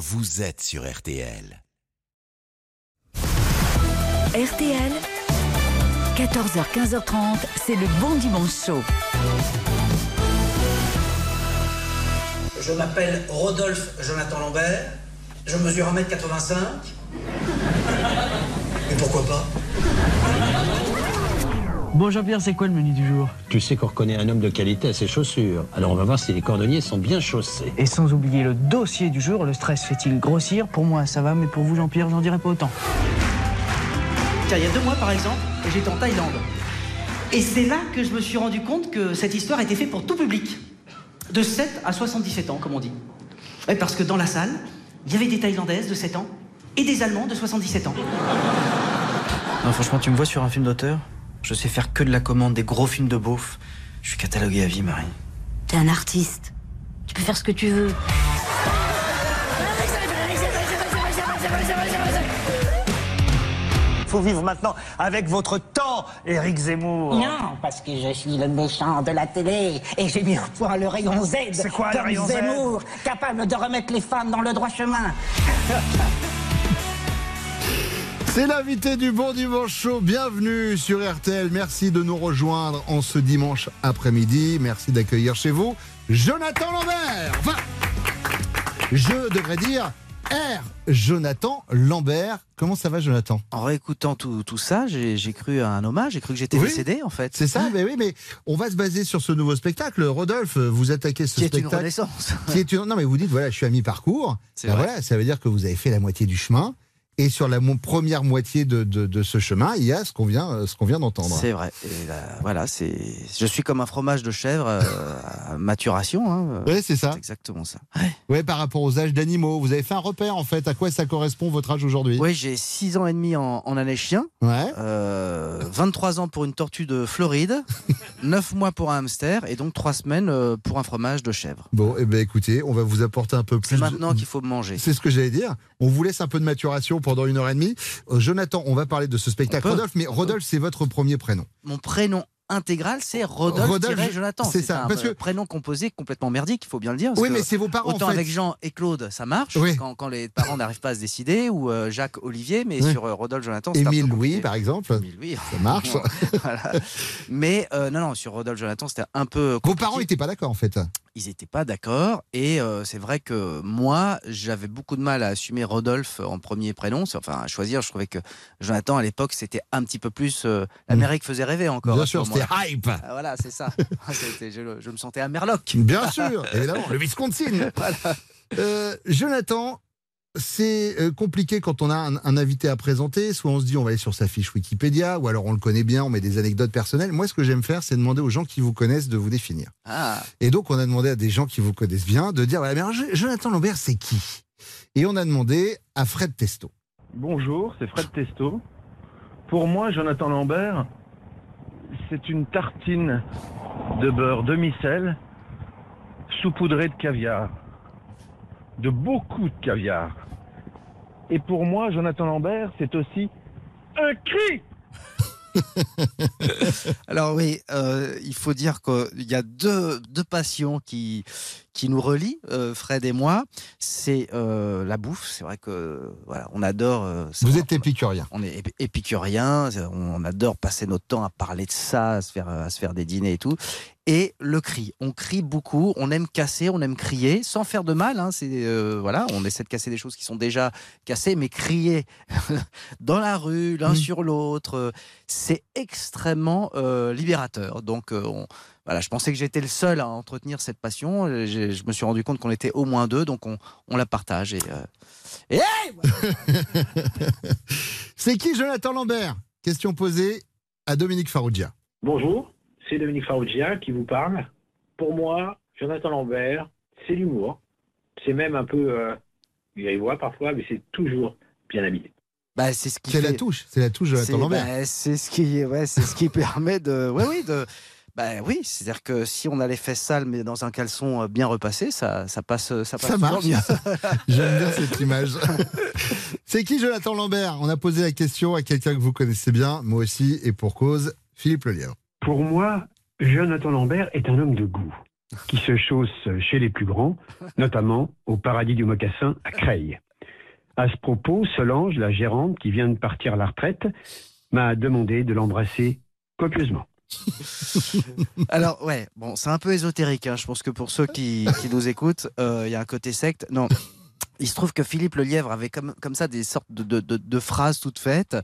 vous êtes sur RTL. RTL, 14h, 15h30, c'est le bon dimanche chaud. Je m'appelle Rodolphe Jonathan Lambert. Je mesure 1m85. Et pourquoi pas? Bon Jean-Pierre, c'est quoi le menu du jour? Tu sais qu'on reconnaît un homme de qualité à ses chaussures. Alors on va voir si les cordonniers sont bien chaussés. Et sans oublier le dossier du jour, le stress fait-il grossir? Pour moi ça va, mais pour vous Jean-Pierre, j'en dirais pas autant. Tiens, il y a deux mois par exemple, j'étais en Thaïlande. Et c'est là que je me suis rendu compte que cette histoire était faite pour tout public. De 7 à 77 ans, comme on dit. Parce que dans la salle, il y avait des Thaïlandaises de 7 ans et des Allemands de 77 ans. Non, franchement, tu me vois sur un film d'auteur? Je sais faire que de la commande, des gros films de beauf. Je suis catalogué à vie, Marie. T'es un artiste. Tu peux faire ce que tu veux. faut vivre maintenant avec votre temps, Éric Zemmour. Non, parce que je suis le méchant de la télé et j'ai mis au point le rayon Z. C'est quoi, le rayon Z? Zemmour, capable de remettre les femmes dans le droit chemin. C'est l'invité du Bon Dimanche Show. Bienvenue sur RTL. Merci de nous rejoindre en ce dimanche après-midi. Merci d'accueillir chez vous Jonathan Lambert. Enfin, je devrais dire R. Jonathan Lambert. Comment ça va, Jonathan? En réécoutant tout, tout ça, j'ai cru à un hommage, j'ai cru que j'étais Oui. décédé en fait. C'est ça, mais oui, mais on va se baser sur ce nouveau spectacle. Rodolphe, vous attaquez ce Qui est une spectacle. renaissance. qui est une- Non, mais vous dites, voilà, je suis à mi-parcours. C'est Ben voilà, ça veut dire que vous avez fait la moitié du chemin. Et sur la première moitié de, de- de ce chemin, il y a ce qu'on vient, ce qu'on vient d'entendre. C'est vrai. Et là, voilà, c'est. Je suis comme un fromage de chèvre euh, à maturation. Hein. Oui, c'est ça. Exactement ça. Ouais, par rapport aux âges d'animaux. Vous avez fait un repère, en fait. À quoi ça correspond, votre âge aujourd'hui? Oui, j'ai 6 ans et demi en, en année chien, Ouais. euh, 23 ans pour une tortue de Floride, 9 mois pour un hamster et donc 3 semaines euh, pour un fromage de chèvre. Bon, eh ben, écoutez, on va vous apporter un peu plus. C'est de- maintenant qu'il faut manger. C'est ce que j'allais dire. On vous laisse un peu de maturation pendant une heure et demie. Euh, Jonathan, on va parler de ce spectacle. Peut. Rodolphe, mais Rodolphe, c'est votre premier prénom. Mon prénom intégral, c'est Rodolphe, Rodolphe, Jonathan. c'est ça, un parce que- euh, prénom composé complètement merdique, il faut bien le dire. parce Oui, que mais c'est vos parents, Autant en fait. avec Jean et Claude, ça marche Oui. quand, quand les parents n'arrivent pas à se décider, ou euh, Jacques, Olivier, mais Oui. sur euh, Rodolphe, Jonathan, Émile. Louis, par exemple. Émile Louis. Ça marche. Voilà. Mais euh, non, non, sur Rodolphe, Jonathan, c'était un peu. Vos parents n'étaient pas d'accord, en fait. Ils n'étaient pas d'accord. Et euh, c'est vrai que moi, j'avais beaucoup de mal à assumer Rodolphe en premier prénom. Enfin, à choisir, je trouvais que Jonathan, à l'époque, c'était un petit peu plus. euh, L'Amérique faisait rêver encore. Mm. Bien ce sûr, c'était hype. Ah, voilà, c'est ça. C'était- je, je me sentais à Merloc. Bien sûr, évidemment, le Wisconsin. Euh, Jonathan, c'est euh, compliqué quand on a un, un invité à présenter. Soit on se dit on va aller sur sa fiche Wikipédia, ou alors on le connaît bien, on met des anecdotes personnelles. Moi, ce que j'aime faire, c'est demander aux gens qui vous connaissent de vous définir. Ah, Et donc, on a demandé à des gens qui vous connaissent bien de dire mais alors, Jonathan Lambert, c'est qui? Et on a demandé à Fred Testo. Bonjour, c'est Fred Testo. Pour moi, Jonathan Lambert, c'est une tartine de beurre demi-sel saupoudrée de caviar. De beaucoup de caviar. Et pour moi, Jonathan Lambert, c'est aussi un cri Alors oui, euh, il faut dire qu'il y a deux, deux passions qui, qui nous relient, euh, Fred et moi. C'est euh, la bouffe. C'est vrai que voilà, on adore. euh. Vous êtes épicurien. On est ép- épicurien, on adore passer notre temps à parler de ça, à se faire, à se faire des dîners et tout. Et le cri, on crie beaucoup, on aime casser, on aime crier, sans faire de mal. hein, c'est euh, voilà, on essaie de casser des choses qui sont déjà cassées, mais crier dans la rue, l'un sur l'autre, euh, c'est extrêmement euh, libérateur. Donc euh, on- voilà, je pensais que j'étais le seul à entretenir cette passion. Je me suis rendu compte qu'on était au moins deux, donc on, on la partage. Et, euh, et hey, voilà. C'est qui Jonathan Lambert? Question posée à Dominique Farrugia. Bonjour, c'est Dominique Farrugia qui vous parle. Pour moi, Jonathan Lambert, c'est l'humour. C'est même un peu euh, grivois parfois, mais c'est toujours bien habillé. Bah, c'est ce qui fait- la touche, c'est la touche Jonathan Lambert. bah, c'est ce qui, ouais, c'est ce qui permet de, ouais, oui, de, bah oui, c'est-à-dire que si on a les fesses sales mais dans un caleçon euh, bien repassé, ça, ça passe, ça passe Ça marche. J'aime bien cette image. C'est qui Jonathan Lambert? On a posé la question à quelqu'un que vous connaissez bien, moi aussi, et pour cause, Philippe Lelièvre. Pour moi, Jonathan Lambert est un homme de goût. qui se chausse chez les plus grands, notamment au paradis du mocassin à Creil. À ce propos, Solange, la gérante qui vient de partir à la retraite, m'a demandé de l'embrasser copieusement. Alors ouais, bon, c'est un peu ésotérique. hein. Je pense que pour ceux qui, qui nous écoutent, euh, il y a un côté secte. Non. Il se trouve que Philippe Le Lièvre avait comme, comme ça des sortes de, de- de- de phrases toutes faites.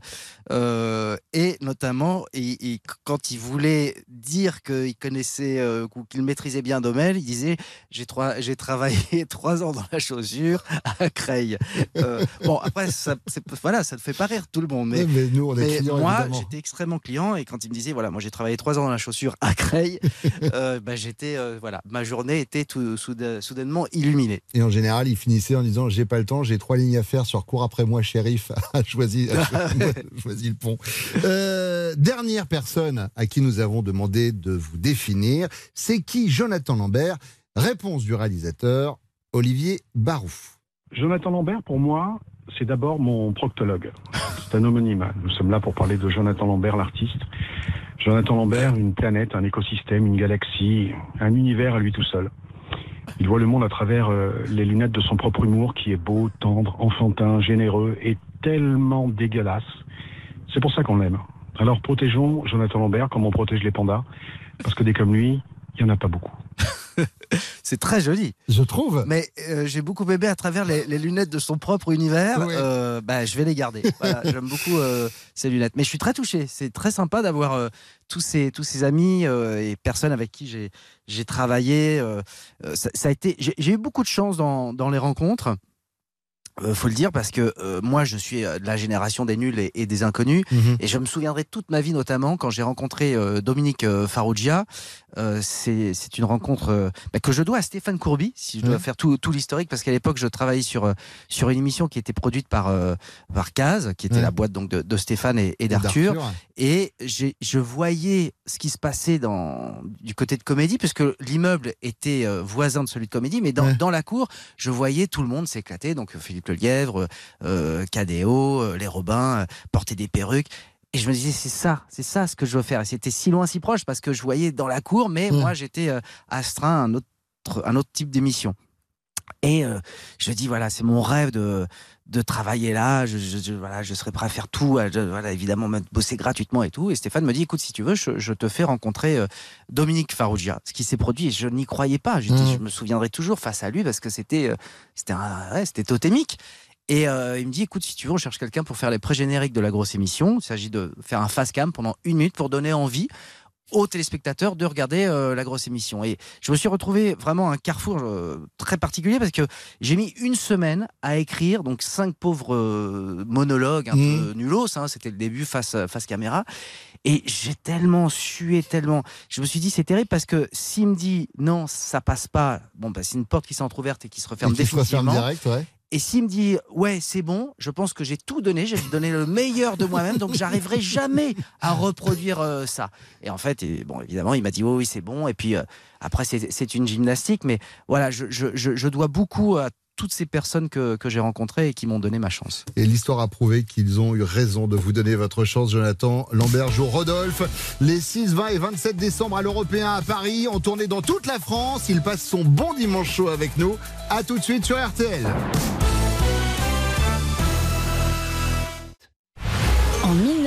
Euh, et notamment, il- quand il voulait dire qu'il connaissait euh, ou qu'il maîtrisait bien Domel, il disait J'ai travaillé trois ans dans la chaussure à Creil. Euh, bon, après, ça, voilà, ça ne fait pas rire tout le monde. Mais, Ouais, mais nous, on est mais clients, moi, j'étais extrêmement client. Et quand il me disait Voilà, moi j'ai travaillé trois ans dans la chaussure à Creil, euh, bah, j'étais, voilà, ma journée était tout, soudain- soudainement illuminée. Et en général, il finissait en disant J'ai pas le temps, j'ai trois lignes à faire sur Cours après moi, shérif, à choisir le pont. Euh, dernière personne à qui nous avons demandé de vous définir, c'est qui Jonathan Lambert? Réponse du réalisateur Olivier Barouf. Jonathan Lambert, pour moi, c'est d'abord mon proctologue. C'est un homonyme. Nous sommes là pour parler de Jonathan Lambert, l'artiste. Jonathan Lambert, une planète, un écosystème, une galaxie, un univers à lui tout seul. Il voit le monde à travers euh, les lunettes de son propre humour qui est beau, tendre, enfantin, généreux et tellement dégueulasse. C'est pour ça qu'on l'aime. Alors protégeons Jonathan Lambert comme on protège les pandas, parce que des comme lui, il n'y en a pas beaucoup. C'est très joli. Je trouve. Mais euh, j'ai beaucoup aimé à travers les, les lunettes de son propre univers. Oui. Euh, bah, je vais les garder. Voilà, J'aime beaucoup euh, ces lunettes. Mais je suis très touché. C'est très sympa d'avoir tous, ces, tous ces amis et personnes avec qui j'ai travaillé. ça, ça a été. J'ai eu beaucoup de chance dans, dans les rencontres. Euh, faut le dire parce que euh, moi je suis de la génération des nuls et, et des inconnus Mhm. et je me souviendrai toute ma vie notamment quand j'ai rencontré euh, Dominique Farrugia Euh, c'est une rencontre euh, bah, que je dois à Stéphane Courby si je dois Ouais. faire tout, tout l'historique parce qu'à l'époque je travaillais sur euh, sur une émission qui était produite par euh, par Caz qui était Ouais. la boîte donc de, de Stéphane et, et d'Arthur et je voyais ce qui se passait dans, du côté de comédie, puisque l'immeuble était voisin de celui de comédie, mais dans, la cour, je voyais tout le monde s'éclater. Donc Philippe Lelièvre, Cadéo, les Robins, porter des perruques. Et je me disais, c'est ça, c'est ça ce que je veux faire. Et c'était si loin, si proche, parce que je voyais dans la cour, mais Ouais. moi j'étais euh, astreint à un autre, un autre type d'émission. Et euh, je dis, voilà, c'est mon rêve de, de travailler là. Je, je- je- voilà, je serais prêt à faire tout. à- je- voilà, évidemment, bosser gratuitement et tout. Et Stéphane me dit, écoute, si tu veux, je, je te fais rencontrer euh, Dominique Farrugia. Ce qui s'est produit, et je n'y croyais pas. Mhm. je me souviendrai toujours face à lui parce que c'était euh, c'était ouais, c'était totémique. Et euh, il me dit, écoute, si tu veux, on cherche quelqu'un pour faire les pré-génériques de la grosse émission. Il s'agit de faire un face cam pendant une minute pour donner envie aux téléspectateurs de regarder euh, la grosse émission. Et je me suis retrouvé vraiment à un carrefour euh, très particulier parce que j'ai mis une semaine à écrire donc cinq pauvres euh, monologues un Mhm. peu nulos. hein, C'était le début face face caméra. Et j'ai tellement sué, tellement. Je me suis dit, c'est terrible parce que s'il me dit non, ça passe pas, bon, bah, c'est une porte qui s'est entrouverte et qui se referme Et qui se referme définitivement. direct, ouais. Et s'il me dit ouais c'est bon, je pense que j'ai tout donné, j'ai donné le meilleur de moi-même, donc j'arriverai jamais à reproduire euh, ça. Et en fait, bon évidemment, il m'a dit oui oui c'est bon. Et puis euh, après c'est une gymnastique, mais voilà, je, je, je, dois beaucoup à toutes ces personnes que, que j'ai rencontrées et qui m'ont donné ma chance. Et l'histoire a prouvé qu'ils ont eu raison de vous donner votre chance, Jonathan Lambert joue Rodolphe. Les 6, 20 et 27 décembre à l'Européen à Paris, en tournée dans toute la France. Il passe son bon dimanche chaud avec nous. À tout de suite sur RTL.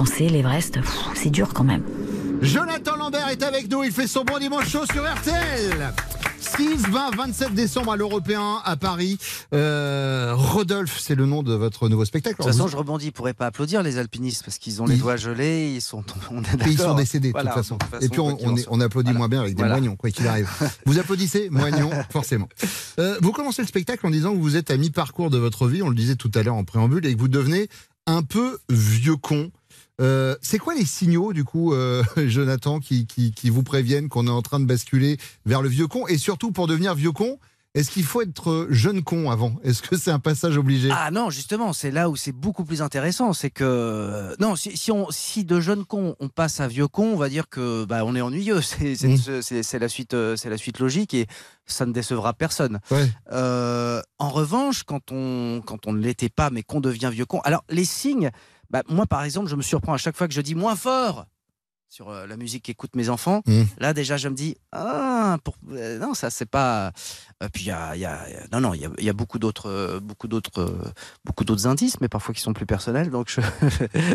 Penser l'Everest, c'est dur quand même. Jonathan Lambert est avec nous, il fait son bon dimanche chaud sur RTL. 6, 20, 27 décembre à l'Européen à Paris. Euh, Rodolphe, c'est le nom de votre nouveau spectacle. De toute façon, je rebondis, ils ne pourraient pas applaudir les alpinistes parce qu'ils ont les Ils- doigts gelés, ils sont, on est Et ils sont décédés de toute façon. de toute Et puis on, est- applaudit Voilà. moins bien avec des Voilà. moignons, quoi qu'il arrive. vous applaudissez Moignons, forcément. Euh, vous commencez le spectacle en disant que vous êtes à mi-parcours de votre vie, on le disait tout à l'heure en préambule, et que vous devenez un peu vieux con. Euh, c'est quoi les signaux, du coup, euh, Jonathan, qui, qui, qui vous préviennent qu'on est en train de basculer vers le vieux con Et surtout, pour devenir vieux con, Est-ce qu'il faut être jeune con avant? Est-ce que c'est un passage obligé? Ah non, justement, c'est là où c'est beaucoup plus intéressant. C'est que non, si, si on, si de jeune con on passe à vieux con, on va dire que bah, on est ennuyeux. C'est Mmh. c'est- la suite, euh, c'est la suite logique et ça ne décevra personne. Ouais. Euh, en revanche, quand on quand on ne l'était pas, mais qu'on devient vieux con. Alors les signes, bah, moi par exemple, je me surprends à chaque fois que je dis moins fort sur euh, la musique qu'écoutent mes enfants. Mmh. Là déjà, je me dis ah pour euh, non ça c'est pas. Euh, puis il y a, y non non il y a, il y a beaucoup d'autres beaucoup d'autres beaucoup d'autres indices, mais parfois qui sont plus personnels. Donc je...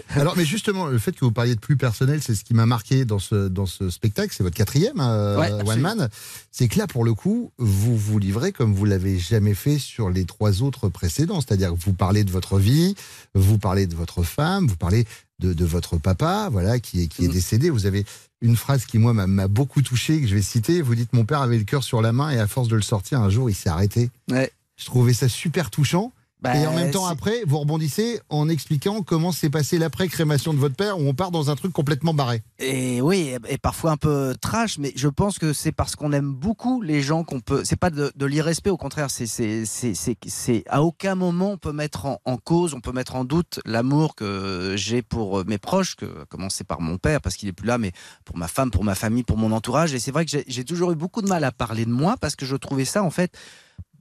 Alors, mais justement, le fait que vous parliez de plus personnel, c'est ce qui m'a marqué dans ce, dans ce spectacle. C'est votre quatrième euh, Ouais, One. Man. C'est que là, pour le coup, vous vous livrez comme vous l'avez jamais fait sur les trois autres précédents. C'est-à-dire que vous parlez de votre vie, vous parlez de votre femme, vous parlez de, de votre papa, voilà, qui est, qui est Mm. décédé. Vous avez une phrase qui, moi, m'a- m'a beaucoup touché, que je vais citer. Vous dites Mon père avait le cœur sur la main et à force de le sortir, un jour, il s'est arrêté. Ouais. Je trouvais ça super touchant. Bah, et en même temps, après, vous rebondissez en expliquant comment s'est passé l'après-crémation de votre père, où on part dans un truc complètement barré. Et oui, et, parfois un peu trash, mais je pense que c'est parce qu'on aime beaucoup les gens qu'on peut. C'est pas de, de l'irrespect, au contraire, c'est à aucun moment on peut mettre en, en cause, on peut mettre en doute l'amour que j'ai pour mes proches, que à commencer par mon père parce qu'il est plus là, mais pour ma femme, pour ma famille, pour mon entourage. Et c'est vrai que j'ai toujours eu beaucoup de mal à parler de moi parce que je trouvais ça en fait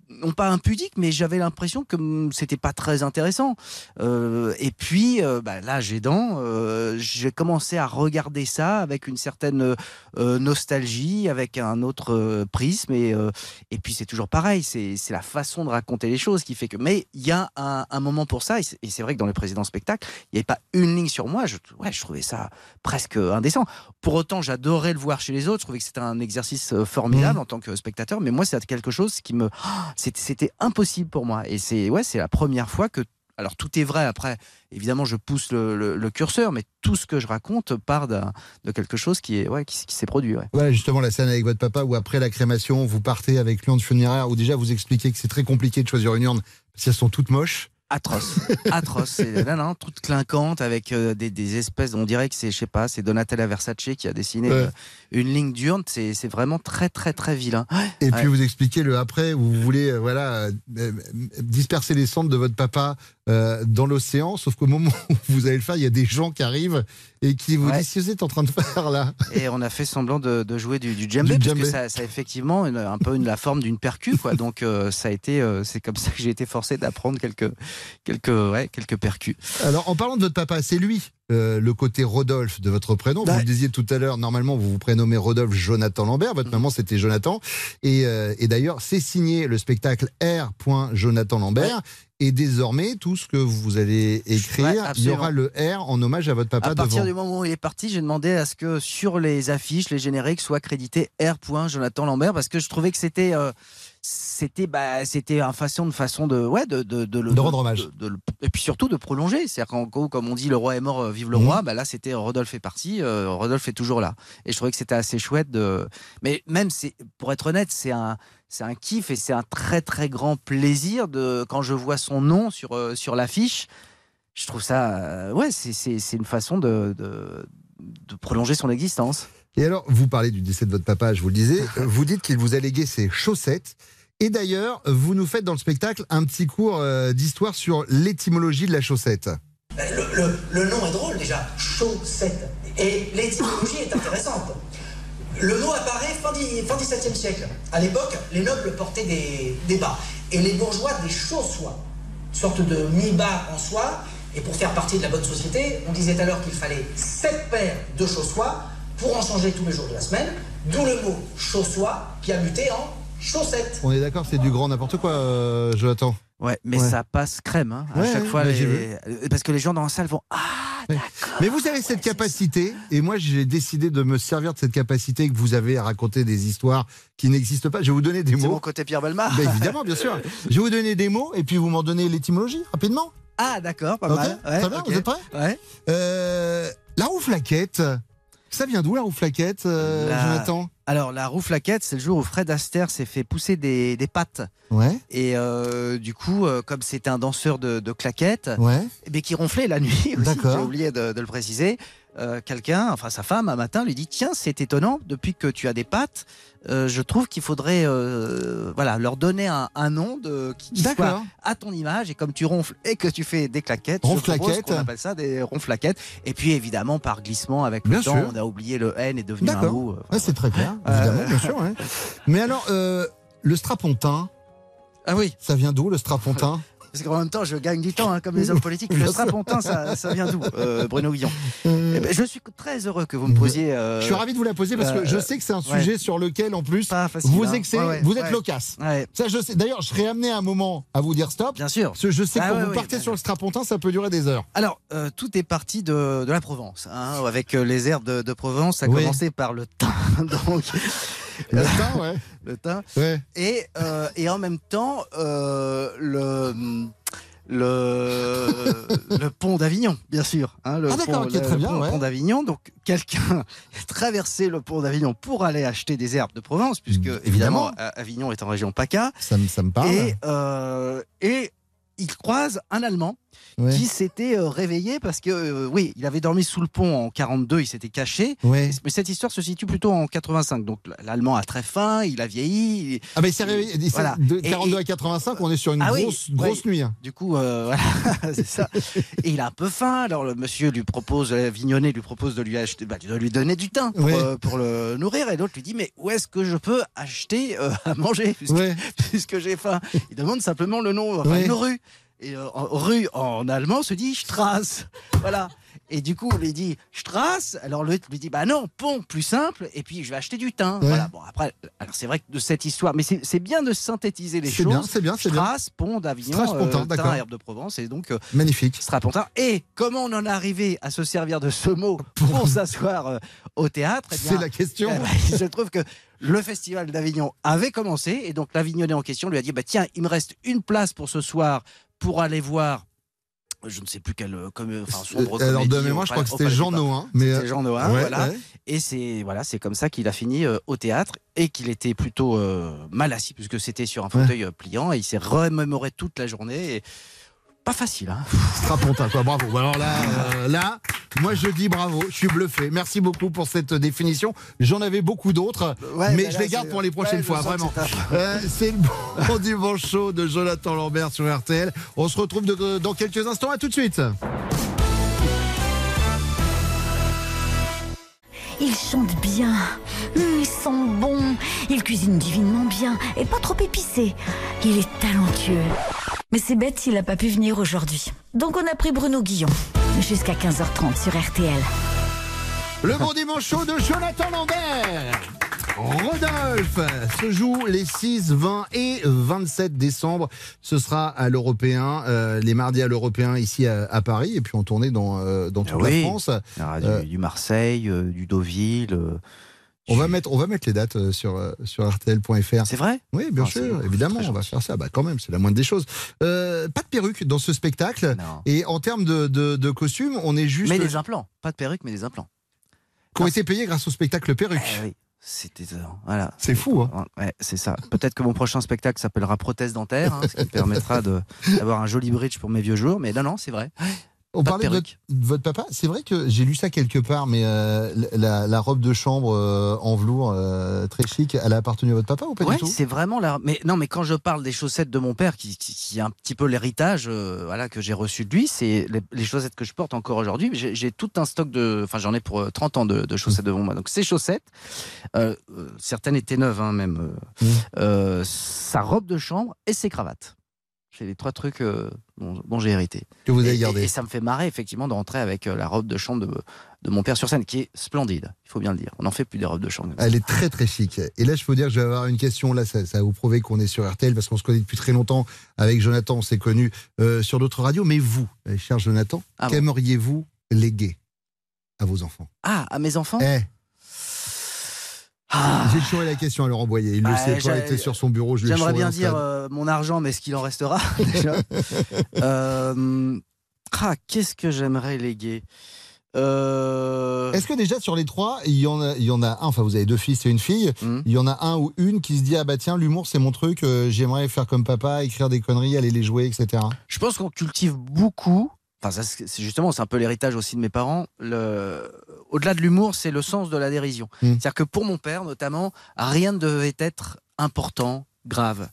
non pas impudique, mais j'avais l'impression que hum, c'était pas très intéressant. Euh, et puis, euh, bah, là, j'ai dents, euh, j'ai commencé à regarder ça avec une certaine nostalgie, avec un autre prisme. Et, et puis, c'est toujours pareil, c'est la façon de raconter les choses qui fait que. Mais il y a un, un moment pour ça, et c'est- vrai que dans les précédents spectacles, il n'y avait pas une ligne sur moi. Je, ouais, je trouvais ça presque indécent. Pour autant, j'adorais le voir chez les autres. Je trouvais que c'était un exercice formidable Mmh. en tant que spectateur. Mais moi, c'est quelque chose qui me. C'était impossible pour moi. Et c'est ouais, la première fois que. Alors, tout est vrai après. Évidemment, je pousse le, curseur, mais tout ce que je raconte part de quelque chose qui est ouais, qui, qui s'est produit. Ouais. Voilà, justement, la scène avec votre papa, où après la crémation, vous partez avec l'urne funéraire, où déjà vous expliquez que c'est très compliqué de choisir une urne, parce qu'elles sont toutes moches. Atroce, atroce. C'est non, non, toute clinquante avec euh, des, des espèces. On dirait que c'est, je sais pas, c'est Donatella Versace qui a dessiné Ouais. euh, une ligne d'urne. C'est, c'est vraiment très, très, très vilain. Et Ouais. puis vous expliquez le après, où vous voulez euh, voilà, euh, disperser les cendres de votre papa euh, dans l'océan, sauf qu'au moment où vous allez le faire, il y a des gens qui arrivent et qui vous Ouais. disent, qu'est-ce que vous êtes en train de faire là Et on a fait semblant de, de jouer du, du djembé, parce que ça, ça a effectivement une- un peu une- la forme d'une percu, quoi. Donc euh, ça a été, euh, c'est comme ça que j'ai été forcé d'apprendre quelques, quelques, ouais, quelques percus. Alors, en parlant de votre papa, c'est lui, euh, le côté Rodolphe de votre prénom. Vous Ouais. le disiez tout à l'heure, normalement, vous vous prénommez Rodolphe Jonathan Lambert. Votre maman, c'était Jonathan. Et, euh, et d'ailleurs, c'est signé le spectacle R. Jonathan Lambert. Et désormais, tout ce que vous allez écrire, Ouais, il y aura le R en hommage à votre papa à partir devant. du moment où il est parti, j'ai demandé à ce que sur les affiches, les génériques soient crédités R. Jonathan Lambert parce que je trouvais que c'était euh, c'était bah, c'était une façon de façon de ouais de de, de, le- De rendre hommage. de- et puis surtout de prolonger. C'est-à-dire qu'en gros, comme on dit, le roi est mort, euh, vive le Mhm. roi. Bah là, c'était Rodolphe est parti, euh, Rodolphe est toujours là. Et je trouvais que c'était assez chouette de. Mais même c'est pour être honnête, c'est un c'est un kiff et c'est un très très grand plaisir de quand je vois son nom sur euh, sur l'affiche. Je trouve ça euh, ouais c'est c'est c'est une façon de de prolonger son existence. Et alors, vous parlez du décès de votre papa, je vous le disais. Vous dites qu'il vous a légué ses chaussettes. Et d'ailleurs, vous nous faites dans le spectacle un petit cours euh, d'histoire sur l'étymologie de la chaussette. Le, le- le nom est drôle déjà, chaussette. Et l'étymologie est intéressante. Le mot apparaît fin, 17e siècle. À l'époque, les nobles portaient des, des bas et les bourgeois des chausse-soie, sorte de mi-bas en soie. Et pour faire partie de la bonne société, on disait alors qu'il fallait sept paires de chausse-soie pour en changer tous les jours de la semaine. D'où le mot chausse-soie qui a muté en chaussette. On est d'accord, c'est du grand n'importe quoi, euh, Jonathan Ouais, mais Ouais. ça passe crème hein, à Ouais, chaque fois. les- euh, Parce que les gens dans la salle vont ah Mais vous avez cette capacité, et moi j'ai décidé de me servir de cette capacité que vous avez à raconter des histoires qui n'existent pas. Je vais vous donner des c'est mots. mon côté Pierre Belmar. Ben, évidemment, bien sûr. Je vais vous donner des mots, et puis vous m'en donnez l'étymologie rapidement. Ah d'accord, pas mal. Ouais, très bien, vous êtes prêts Ouais. Euh, La roue flaquette, ça vient d'où la roue flaquette, euh, La- Jonathan? Alors la roue flaquette, c'est le jour où Fred Astaire s'est fait pousser des, des pattes. Ouais, Et euh, du coup, euh, comme c'était un danseur de, de claquettes, ouais. mais qui ronflait la nuit aussi, j'ai oublié de, de le préciser, euh, quelqu'un, enfin sa femme, un matin, lui dit Tiens, c'est étonnant, depuis que tu as des pattes, euh, je trouve qu'il faudrait euh, voilà, leur donner un, un nom de, qui, qui soit à ton image. Et comme tu ronfles et que tu fais des claquettes, Ronflaquettes. qu'on appelle ça des ronflaquettes. Et puis évidemment, par glissement, avec Bien le temps, on a oublié le N est devenu un mot. euh, Ouais, c'est très clair, évidemment, bien sûr. ouais. Mais alors, euh, le strapontin. Ah oui. Ça vient d'où le strapontin? Parce qu'en même temps, je gagne du temps, hein, comme les hommes politiques. Le strapontin, ça, ça vient d'où, euh, Bruno Guillon Eh ben, Je suis très heureux que vous me posiez. euh, Je suis ravi de vous la poser parce que euh, je sais que c'est un ouais. sujet sur lequel, en plus, facile, vous, hein. excellez, Ouais, ouais, vous êtes loquace. Ça, je sais. D'ailleurs, je serais amené à un moment à vous dire stop. Bien sûr. Parce que je sais que Ah quand vous partez sur le strapontin, ça peut durer des heures. Alors, euh, tout est parti de, de la Provence, hein, avec euh, les herbes de, de Provence. Ça a Oui. commencé par le thym, donc. Le thym, ouais. Le thym. Ouais. Et, euh, et en même temps, euh, le. Le, le pont d'Avignon, bien sûr. hein, le Ah, pont, ok, le- très le bien, pont- ouais. pont d'Avignon. Donc, quelqu'un traversait le pont d'Avignon pour aller acheter des herbes de Provence, puisque, Mmh, évidemment, Avignon est en région PACA. Ça me, ça me parle. Et, euh, et il croise un Allemand Ouais. qui s'était euh, réveillé parce que, euh, oui, il avait dormi sous le pont en 42, il s'était caché. Ouais. Mais cette histoire se situe plutôt en 85. Donc l'Allemand a très faim, il a vieilli. il- Ah, mais il s'est réveillé. il Voilà. De Et- 42 et- à 85, on est sur une Ah oui, grosse, grosse nuit. hein. Du coup, euh, voilà, c'est ça. Et il a un peu faim. Alors le monsieur lui propose, Vignonnet lui propose de lui acheter, bah, de lui donner du thym pour, Ouais. euh, pour le nourrir. Et l'autre lui dit, mais où est-ce que je peux acheter euh, à manger puisque, Ouais. puisque j'ai faim? Il demande simplement le nom, enfin Ouais. une rue. Et euh, en- rue en allemand se dit Strasse. Voilà. Et du coup, on lui dit Strasse. Alors l'autre lui dit Bah non, pont, plus simple. Et puis je vais acheter du thym. Ouais. Voilà. Bon, après, alors c'est vrai que de cette histoire, mais c'est bien de synthétiser les C'est choses. bien, c'est bien, c'est bien. Strasse, pont d'Avignon, euh, thym, herbe de Provence. Et donc, euh, Magnifique. Strapontin. Et comment on en est arrivé à se servir de ce mot pour s'asseoir euh, au théâtre? Eh C'est la question. ben, il se trouve que le festival d'Avignon avait commencé et donc l'Avignonnais en question lui a dit bah, tiens, il me reste une place pour ce soir pour aller voir. Je ne sais plus quelle euh, comme, enfin, sombre Euh, Alors, de mémoire, je crois que c'était Jean Pape. Nohain. Mais C'était euh, Jean Nohain, ouais, voilà. ouais. Et c'est voilà, c'est comme ça qu'il a fini euh, au théâtre et qu'il était plutôt euh, mal assis puisque c'était sur un fauteuil euh, pliant et il s'est remémoré toute la journée. Et... Pas facile, hein Strapontin, quoi. Bravo. Alors là, euh, là, moi je dis bravo. Je suis bluffé. Merci beaucoup pour cette définition. J'en avais beaucoup d'autres, Ouais, mais bah je là, les garde pour les prochaines ouais, fois, vraiment. c'est Euh, le bon dimanche chaud de Jonathan Lambert sur RTL. On se retrouve de- dans quelques instants. À tout de suite. Il chante bien, Hum, il sent bon, il cuisine divinement bien et pas trop épicé. Il est talentueux. Mais c'est bête s'il n'a pas pu venir aujourd'hui. Donc on a pris Bruno Guillon. Jusqu'à 15h30 sur RTL. Le bon dimanche chaud de Jonathan Lambert. Rodolphe se joue les 6, 20 et 27 décembre. Ce sera à l'Européen, euh, les mardis à l'Européen ici à, à Paris et puis en tournée dans, euh, dans toute Oui. la France. Il y aura du, Euh, du Marseille, euh, du Deauville. On va mettre, on va mettre les dates euh, sur, euh, sur RTL.fr. C'est vrai? Oui, bien Ah, c'est sûr, évidemment, on va faire ça. Bah, quand même, c'est la moindre des choses. Euh, pas de perruque dans ce spectacle. Non. Et en termes de, de, de costumes, on est juste. Mais des implants, pas de perruque, mais des implants. qui ont été payés grâce au spectacle perruque. Eh oui, euh, voilà. C'est fou, hein Ouais, c'est ça. Peut-être que mon prochain spectacle s'appellera prothèse dentaire, hein, ce qui me permettra d'avoir un joli bridge pour mes vieux jours. Mais non, non, c'est vrai. On Pas de parlait de votre, de papa. C'est vrai que j'ai lu ça quelque part, mais euh, la, la robe de chambre euh, en velours euh, très chic, elle a appartenu à votre papa ou pas Ouais, du tout? c'est vraiment là. Mais non, mais quand je parle des chaussettes de mon père, qui, qui, qui est un petit peu l'héritage, voilà, que j'ai reçu de lui, c'est les, les chaussettes que je porte encore aujourd'hui. J'ai tout un stock de, enfin, j'en ai pour euh, 30 ans de, de chaussettes devant moi. Donc ces chaussettes, certaines étaient neuves, hein, même. Mmh. sa robe de chambre et ses cravates. C'est les trois trucs euh, dont, dont j'ai hérité. Que vous avez Et- gardé. Et, et ça me fait marrer effectivement de rentrer avec euh, la robe de chambre de, de mon père sur scène, qui est splendide. Il faut bien le dire. On n'en fait plus des robes de chambre. Elle est très très chic. Et là, je peux dire que je vais avoir une question. Là, ça, ça va vous prouver qu'on est sur RTL parce qu'on se connaît depuis très longtemps. Avec Jonathan, on s'est connus euh, sur d'autres radios. Mais vous, euh, cher Jonathan, Ah bon qu'aimeriez-vous léguer à vos enfants? Ah, à mes enfants? Eh, Ah. j'ai chouré la question à Laurent Boyer. Il Bah, le sait pas, était sur son bureau. Je J'aimerais bien en dire euh, mon argent, mais ce qu'il en restera déjà. Euh, ah, qu'est-ce que j'aimerais léguer? Euh, Est-ce que déjà sur les trois, il y en a, il y en a un, enfin vous avez deux fils et une fille, Hmm. il y en a un ou une qui se dit ah bah tiens l'humour c'est mon truc, euh, j'aimerais faire comme papa, écrire des conneries, aller les jouer, etc. Je pense qu'on cultive beaucoup. Enfin, c'est justement, c'est un peu l'héritage aussi de mes parents. Le, au-delà de l'humour, c'est le sens de la dérision. Mm. C'est-à-dire que pour mon père, notamment, rien ne devait être important, grave.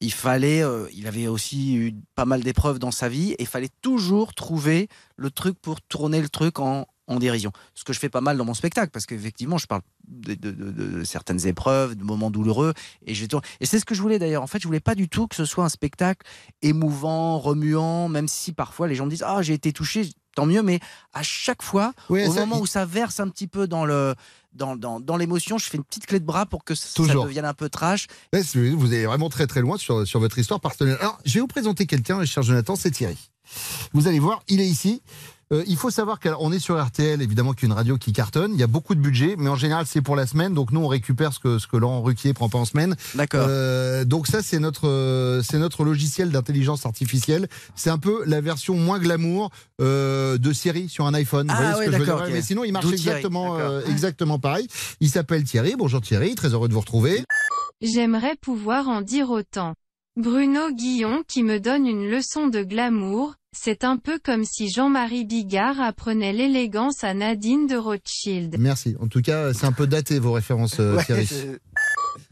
Il fallait, euh, il avait aussi eu pas mal d'épreuves dans sa vie, et il fallait toujours trouver le truc pour tourner le truc en, en dérision. Ce que je fais pas mal dans mon spectacle, parce qu'effectivement, je parle de, de- de- de certaines épreuves, de moments douloureux, et, je tourne- et c'est ce que je voulais d'ailleurs. En fait, je voulais pas du tout que ce soit un spectacle émouvant, remuant, même si parfois les gens me disent ah j'ai été touché, tant mieux, mais à chaque fois, Oui, au ça, moment il- où ça verse un petit peu dans le dans, dans, dans l'émotion, je fais une petite clé de bras pour que ça Toujours. devienne un peu trash. Vous allez vraiment très très loin sur, sur votre histoire personnelle. Alors, je vais vous présenter quelqu'un, cher Jonathan, c'est Thierry. Vous allez voir, il est ici. Euh, il faut savoir qu'on est sur RTL, évidemment, qui est une radio qui cartonne. Il y a beaucoup de budget, mais en général, c'est pour la semaine. Donc, nous, on récupère ce que, ce que Laurent Ruquier prend pas en semaine. D'accord. Euh, donc, ça, c'est notre, euh, c'est notre logiciel d'intelligence artificielle. C'est un peu la version moins glamour euh, de Siri sur un iPhone. Ah Vous voyez ce ouais, que je veux d'accord, dire. Mais sinon, il marche exactement, euh, exactement pareil. Il s'appelle Thierry. Bonjour Thierry, très heureux de vous retrouver. J'aimerais pouvoir en dire autant. Bruno Guillon qui me donne une leçon de glamour, c'est un peu comme si Jean-Marie Bigard apprenait l'élégance à Nadine de Rothschild. Merci. En tout cas, c'est un peu daté vos références, euh, Ouais, Thierry. je-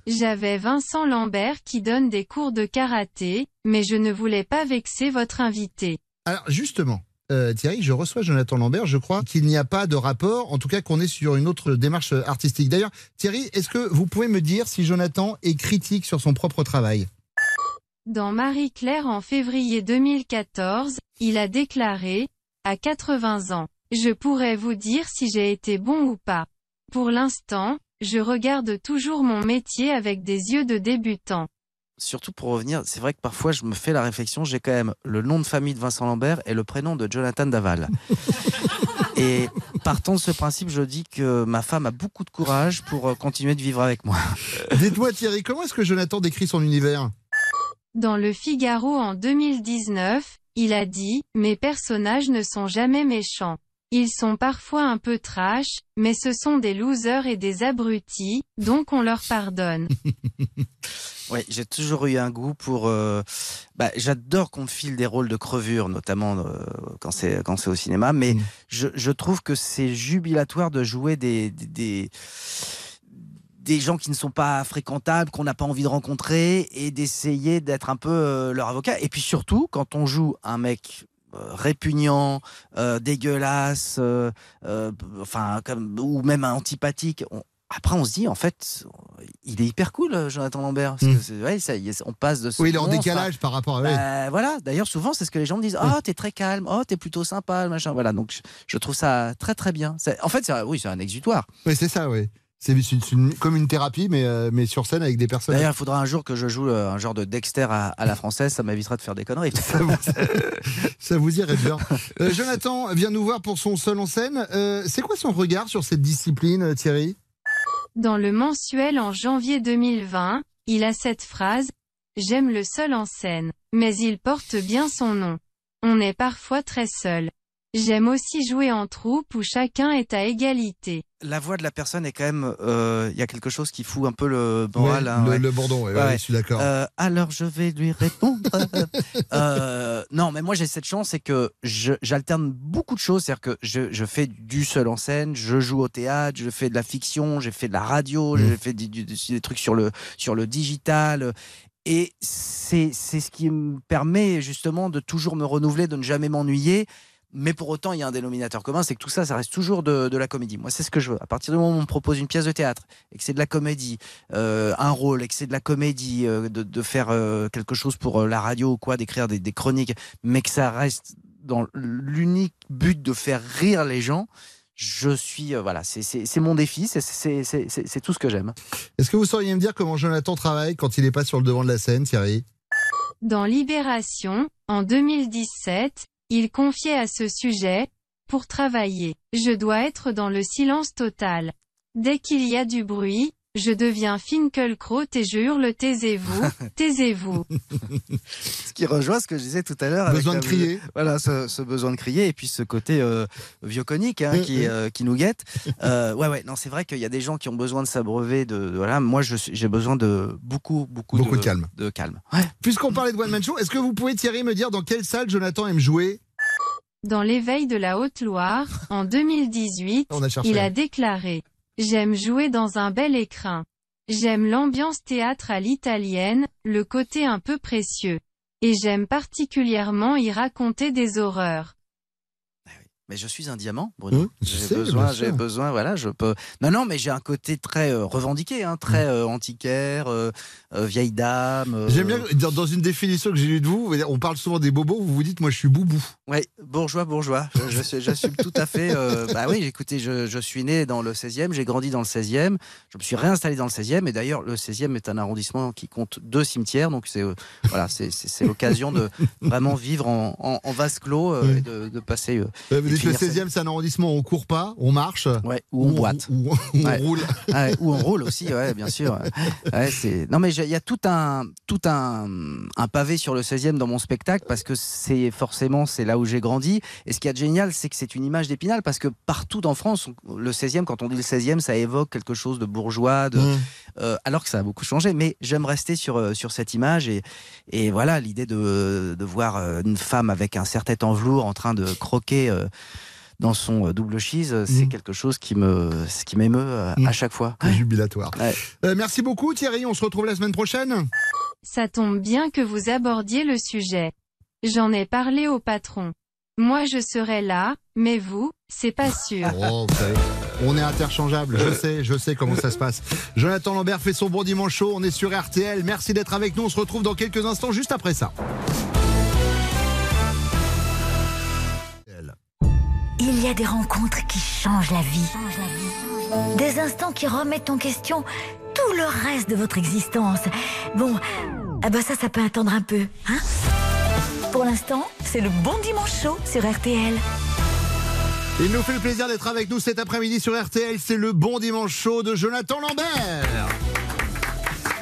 J'avais Vincent Lambert qui donne des cours de karaté, mais je ne voulais pas vexer votre invité. Alors justement, euh, Thierry, je reçois Jonathan Lambert. Je crois qu'il n'y a pas de rapport, en tout cas qu'on est sur une autre démarche artistique. D'ailleurs, Thierry, est-ce que vous pouvez me dire si Jonathan est critique sur son propre travail? Dans Marie-Claire en février 2014, il a déclaré, à 80 ans, je pourrais vous dire si j'ai été bon ou pas. Pour l'instant, je regarde toujours mon métier avec des yeux de débutant. surtout pour revenir, c'est vrai que parfois je me fais la réflexion, j'ai quand même le nom de famille de Vincent Lambert et le prénom de Jonathan Daval. et partant de ce principe, je dis que ma femme a beaucoup de courage pour euh, continuer de vivre avec moi. Dites-moi, Thierry, comment est-ce que Jonathan décrit son univers? Dans le Figaro en 2019, il a dit, mes personnages ne sont jamais méchants. Ils sont parfois un peu trash, mais ce sont des losers et des abrutis, donc on leur pardonne. Oui, j'ai toujours eu un goût pour. euh, bah, J'adore qu'on file des rôles de crevure, notamment euh, quand c'est quand c'est au cinéma, mais je, je trouve que c'est jubilatoire de jouer des, des, des des gens qui ne sont pas fréquentables, qu'on n'a pas envie de rencontrer, et d'essayer d'être un peu euh, leur avocat. Et puis surtout, quand on joue un mec euh, répugnant, euh, dégueulasse, enfin, comme, ou même antipathique, on- après on se dit, en fait, il est hyper cool, Jonathan Lambert. Parce que c'est- ouais, ça y est, on passe de ce Oui, il est en à- décalage par rapport à... bah, voilà, d'ailleurs, souvent, c'est ce que les gens me disent. Oh, t'es très calme. Oh, t'es plutôt sympa, machin. Voilà, donc je, trouve ça très, très bien. En fait, oui, c'est un exutoire. Oui, c'est ça, oui. C'est comme une thérapie, mais, euh, mais sur scène avec des personnes. D'ailleurs, il faudra un jour que je joue euh, un genre de Dexter à, à la française. Ça m'évitera de faire des conneries. Ça vous irait bien. Euh, Jonathan vient nous voir pour son seul en scène. Euh, c'est quoi son regard sur cette discipline, euh, Thierry? Dans le mensuel en janvier 2020, il a cette phrase, J'aime le seul en scène, mais il porte bien son nom. On est parfois très seul. J'aime aussi jouer en troupe où chacun est à égalité. La voix de la personne est quand même. euh, Il y a quelque chose qui fout un peu le moral. Ouais, hein, le, ouais. le bourdon, ouais, je suis d'accord. Euh, alors je vais lui répondre. Euh, non, mais moi j'ai cette chance, c'est que j'alterne beaucoup de choses. C'est-à-dire que je, je fais du seul en scène, je joue au théâtre, je fais de la fiction, j'ai fait de la radio, j'ai fait du- du- des trucs sur le, sur le digital. Et c'est c'est ce qui me permet justement de toujours me renouveler, de ne jamais m'ennuyer. Mais pour autant, il y a un dénominateur commun, c'est que tout ça, ça reste toujours de, de la comédie. Moi, c'est ce que je veux. À partir du moment où on me propose une pièce de théâtre et que c'est de la comédie, euh, un rôle et que c'est de la comédie, euh, de, de faire euh, quelque chose pour euh, la radio ou quoi, d'écrire des, des chroniques, mais que ça reste dans l'unique but de faire rire les gens, je suis euh, voilà, c'est- c'est c'est mon défi, c'est- c'est c'est- c'est- c'est tout ce que j'aime. Est-ce que vous sauriez me dire comment Jonathan travaille quand il n'est pas sur le devant de la scène, Thierry? Dans Libération, en 2017, il confiait à ce sujet, pour travailler, je dois être dans le silence total. Dès qu'il y a du bruit, je deviens Finkelkraut et je hurle taisez-vous, taisez-vous. Ce qui rejoint ce que je disais tout à l'heure. avec Besoin la- de crier. Voilà, ce, ce besoin de crier et puis ce côté euh, vieux conique hein, Mm, qui, euh, qui nous guette. Euh, ouais, ouais, non, c'est vrai qu'il y a des gens qui ont besoin de s'abreuver de, de- voilà. Moi, je suis- j'ai besoin de beaucoup, beaucoup, Beaucoup de calme. De calme. Puisqu'on parlait de One Man Show, est-ce que vous pouvez, Thierry, me dire dans quelle salle Jonathan aime jouer? Dans l'éveil de la Haute-Loire, en 2018, On a cherché. il a déclaré « J'aime jouer dans un bel écrin. J'aime l'ambiance théâtre à l'italienne, le côté un peu précieux. Et j'aime particulièrement y raconter des horreurs. » Mais je suis un diamant, Bruno. Mmh, j'ai besoin, j'ai besoin, voilà, je peux. Non, non, mais j'ai un côté très euh, revendiqué, hein, très euh, antiquaire, euh, vieille dame. J'aime bien, dans, dans une définition que j'ai lue de vous, on parle souvent des bobos, vous vous dites, moi je suis boubou. Ouais, bourgeois, bourgeois. Je- je suis- J'assume tout à fait. bah oui, écoutez, je, je suis né dans le 16e, j'ai grandi dans le 16e, je me suis réinstallé dans le 16e, et d'ailleurs, le 16e est un arrondissement qui compte deux cimetières, donc c'est voilà, c'est- l'occasion de vraiment vivre en, en- en vase clos et de, de passer. Dites le finir sa- 16e, c'est un arrondissement où on court pas, on marche. Ouais, ou on boite. Ou, ou on roule. Ouais, ou on roule aussi, bien sûr. Non, mais il y a tout un, tout un, un pavé sur le 16e dans mon spectacle parce que c'est forcément c'est là où j'ai grandi. Et ce qui est génial, c'est que c'est une image d'épinal parce que partout en France, le 16e, quand on dit le 16e, ça évoque quelque chose de bourgeois, de, Mmh. euh, alors que ça a beaucoup changé. Mais j'aime rester sur, euh, sur cette image et, et voilà l'idée de, de voir euh, une femme avec un serre-tête en velours en train de croquer. euh, dans son euh, double cheese, c'est Mmh. quelque chose qui me, ce qui m'émeut euh, Mmh. à chaque fois. Jubilatoire. Ouais. Euh, merci beaucoup Thierry, on se retrouve la semaine prochaine. Ça tombe bien que vous abordiez le sujet. J'en ai parlé au patron. Moi je serai là, mais vous, c'est pas sûr. Oh, on est interchangeables, je sais, je sais comment ça se passe. Jonathan Lambert fait son bon dimanche chaud, on est sur RTL, merci d'être avec nous, on se retrouve dans quelques instants juste après ça. Il y a des rencontres qui changent la vie. Des instants qui remettent en question tout le reste de votre existence. Bon, ah bah ça, ça peut attendre un peu, hein? Pour l'instant, c'est le bon dimanche chaud sur RTL. Il nous fait le plaisir d'être avec nous cet après-midi sur RTL, c'est le bon dimanche chaud de Jonathan Lambert.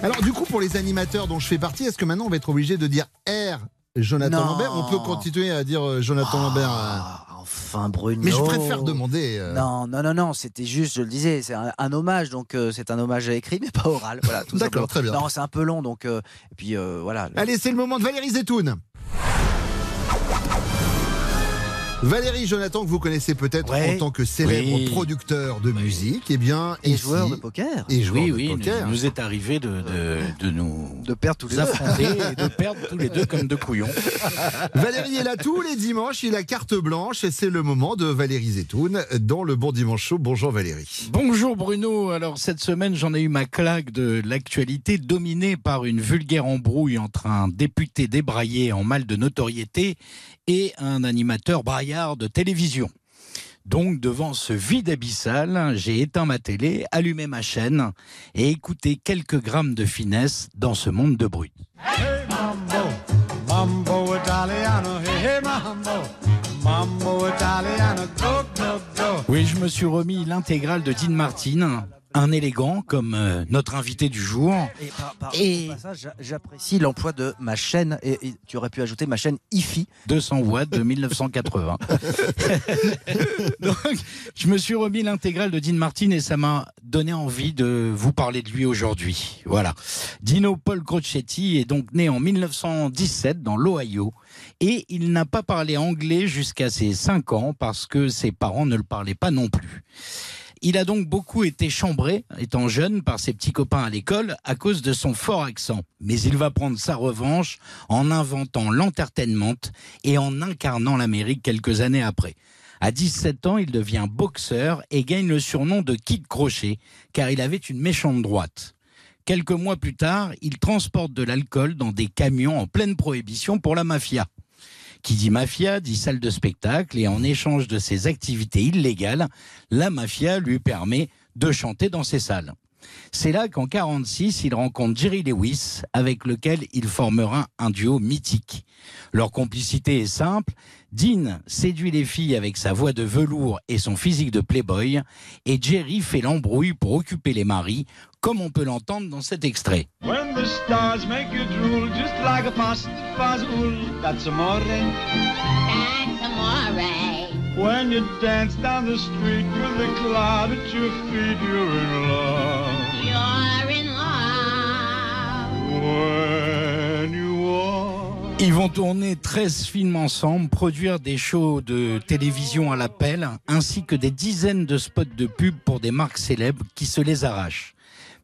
Alors du coup, pour les animateurs dont je fais partie, est-ce que maintenant on va être obligé de dire R Jonathan Non. Lambert? On peut continuer à dire euh, Jonathan Lambert euh, enfin, Bruno. Mais je préfère demander. euh, Non, non, non, non, c'était juste, je le disais, c'est un, un hommage, donc euh, c'est un hommage à écrit, mais pas oral. Voilà, tout D'accord, très bien. Non, c'est un peu long, donc. euh, et puis voilà. Allez, c'est le moment de Valérie Zetoun. Valérie Jonathan, que vous connaissez peut-être Ouais. en tant que célèbre Oui. producteur de musique, eh bien, Et ici- joueur de poker. Et joueur Oui, de oui, poker. nous, nous est arrivé de, de, de nous De perdre tous les deux. affronter et de perdre tous les deux comme deux couillons. Valérie est là tous les dimanches, il a carte blanche et c'est le moment de Valérie Zetoun dans le Bon Dimanche Show. Bonjour Valérie. Bonjour Bruno, alors cette semaine j'en ai eu ma claque de l'actualité dominée par une vulgaire embrouille entre un député débraillé en mal de notoriété et un animateur braillard de télévision. Donc devant ce vide abyssal, j'ai éteint ma télé, allumé ma chaîne et écouté quelques grammes de finesse dans ce monde de brut. Hey mambo, mambo italiano, hey hey mambo, mambo italiano, go go go. Oui, je me suis remis l'intégrale de Dean Martin, un élégant comme euh, notre invité du jour. Et par, par- Et- passage, j'apprécie l'emploi de ma chaîne, et, et tu aurais pu ajouter ma chaîne IFI. 200 watts de 1980. Donc, je me suis remis l'intégrale de Dean Martin et ça m'a donné envie de vous parler de lui aujourd'hui. Voilà. Dino Paul Crocetti est donc né en 1917 dans l'Ohio et il n'a pas parlé anglais jusqu'à ses 5 ans parce que ses parents ne le parlaient pas non plus. Il a donc beaucoup été chambré, étant jeune, par ses petits copains à l'école à cause de son fort accent. Mais il va prendre sa revanche en inventant l'entertainment et en incarnant l'Amérique quelques années après. À 17 ans, il devient boxeur et gagne le surnom de Kid Crochet, car il avait une méchante droite. Quelques mois plus tard, il transporte de l'alcool dans des camions en pleine prohibition pour la mafia. Qui dit mafia dit salle de spectacle et en échange de ses activités illégales, la mafia lui permet de chanter dans ces salles. C'est là qu'en 46, il rencontre Jerry Lewis, avec lequel il formera un duo mythique. Leur complicité est simple. Dean séduit les filles avec sa voix de velours et son physique de playboy, et Jerry fait l'embrouille pour occuper les maris, comme on peut l'entendre dans cet extrait. When the stars make you drool, just like a pasta fazool, that's amore. That's amore. When you dance down the street with a cloud at your feet, you're in love. You're in love. When Ils vont tourner 13 films ensemble, produire des shows de télévision à l'appel, ainsi que des dizaines de spots de pub pour des marques célèbres qui se les arrachent.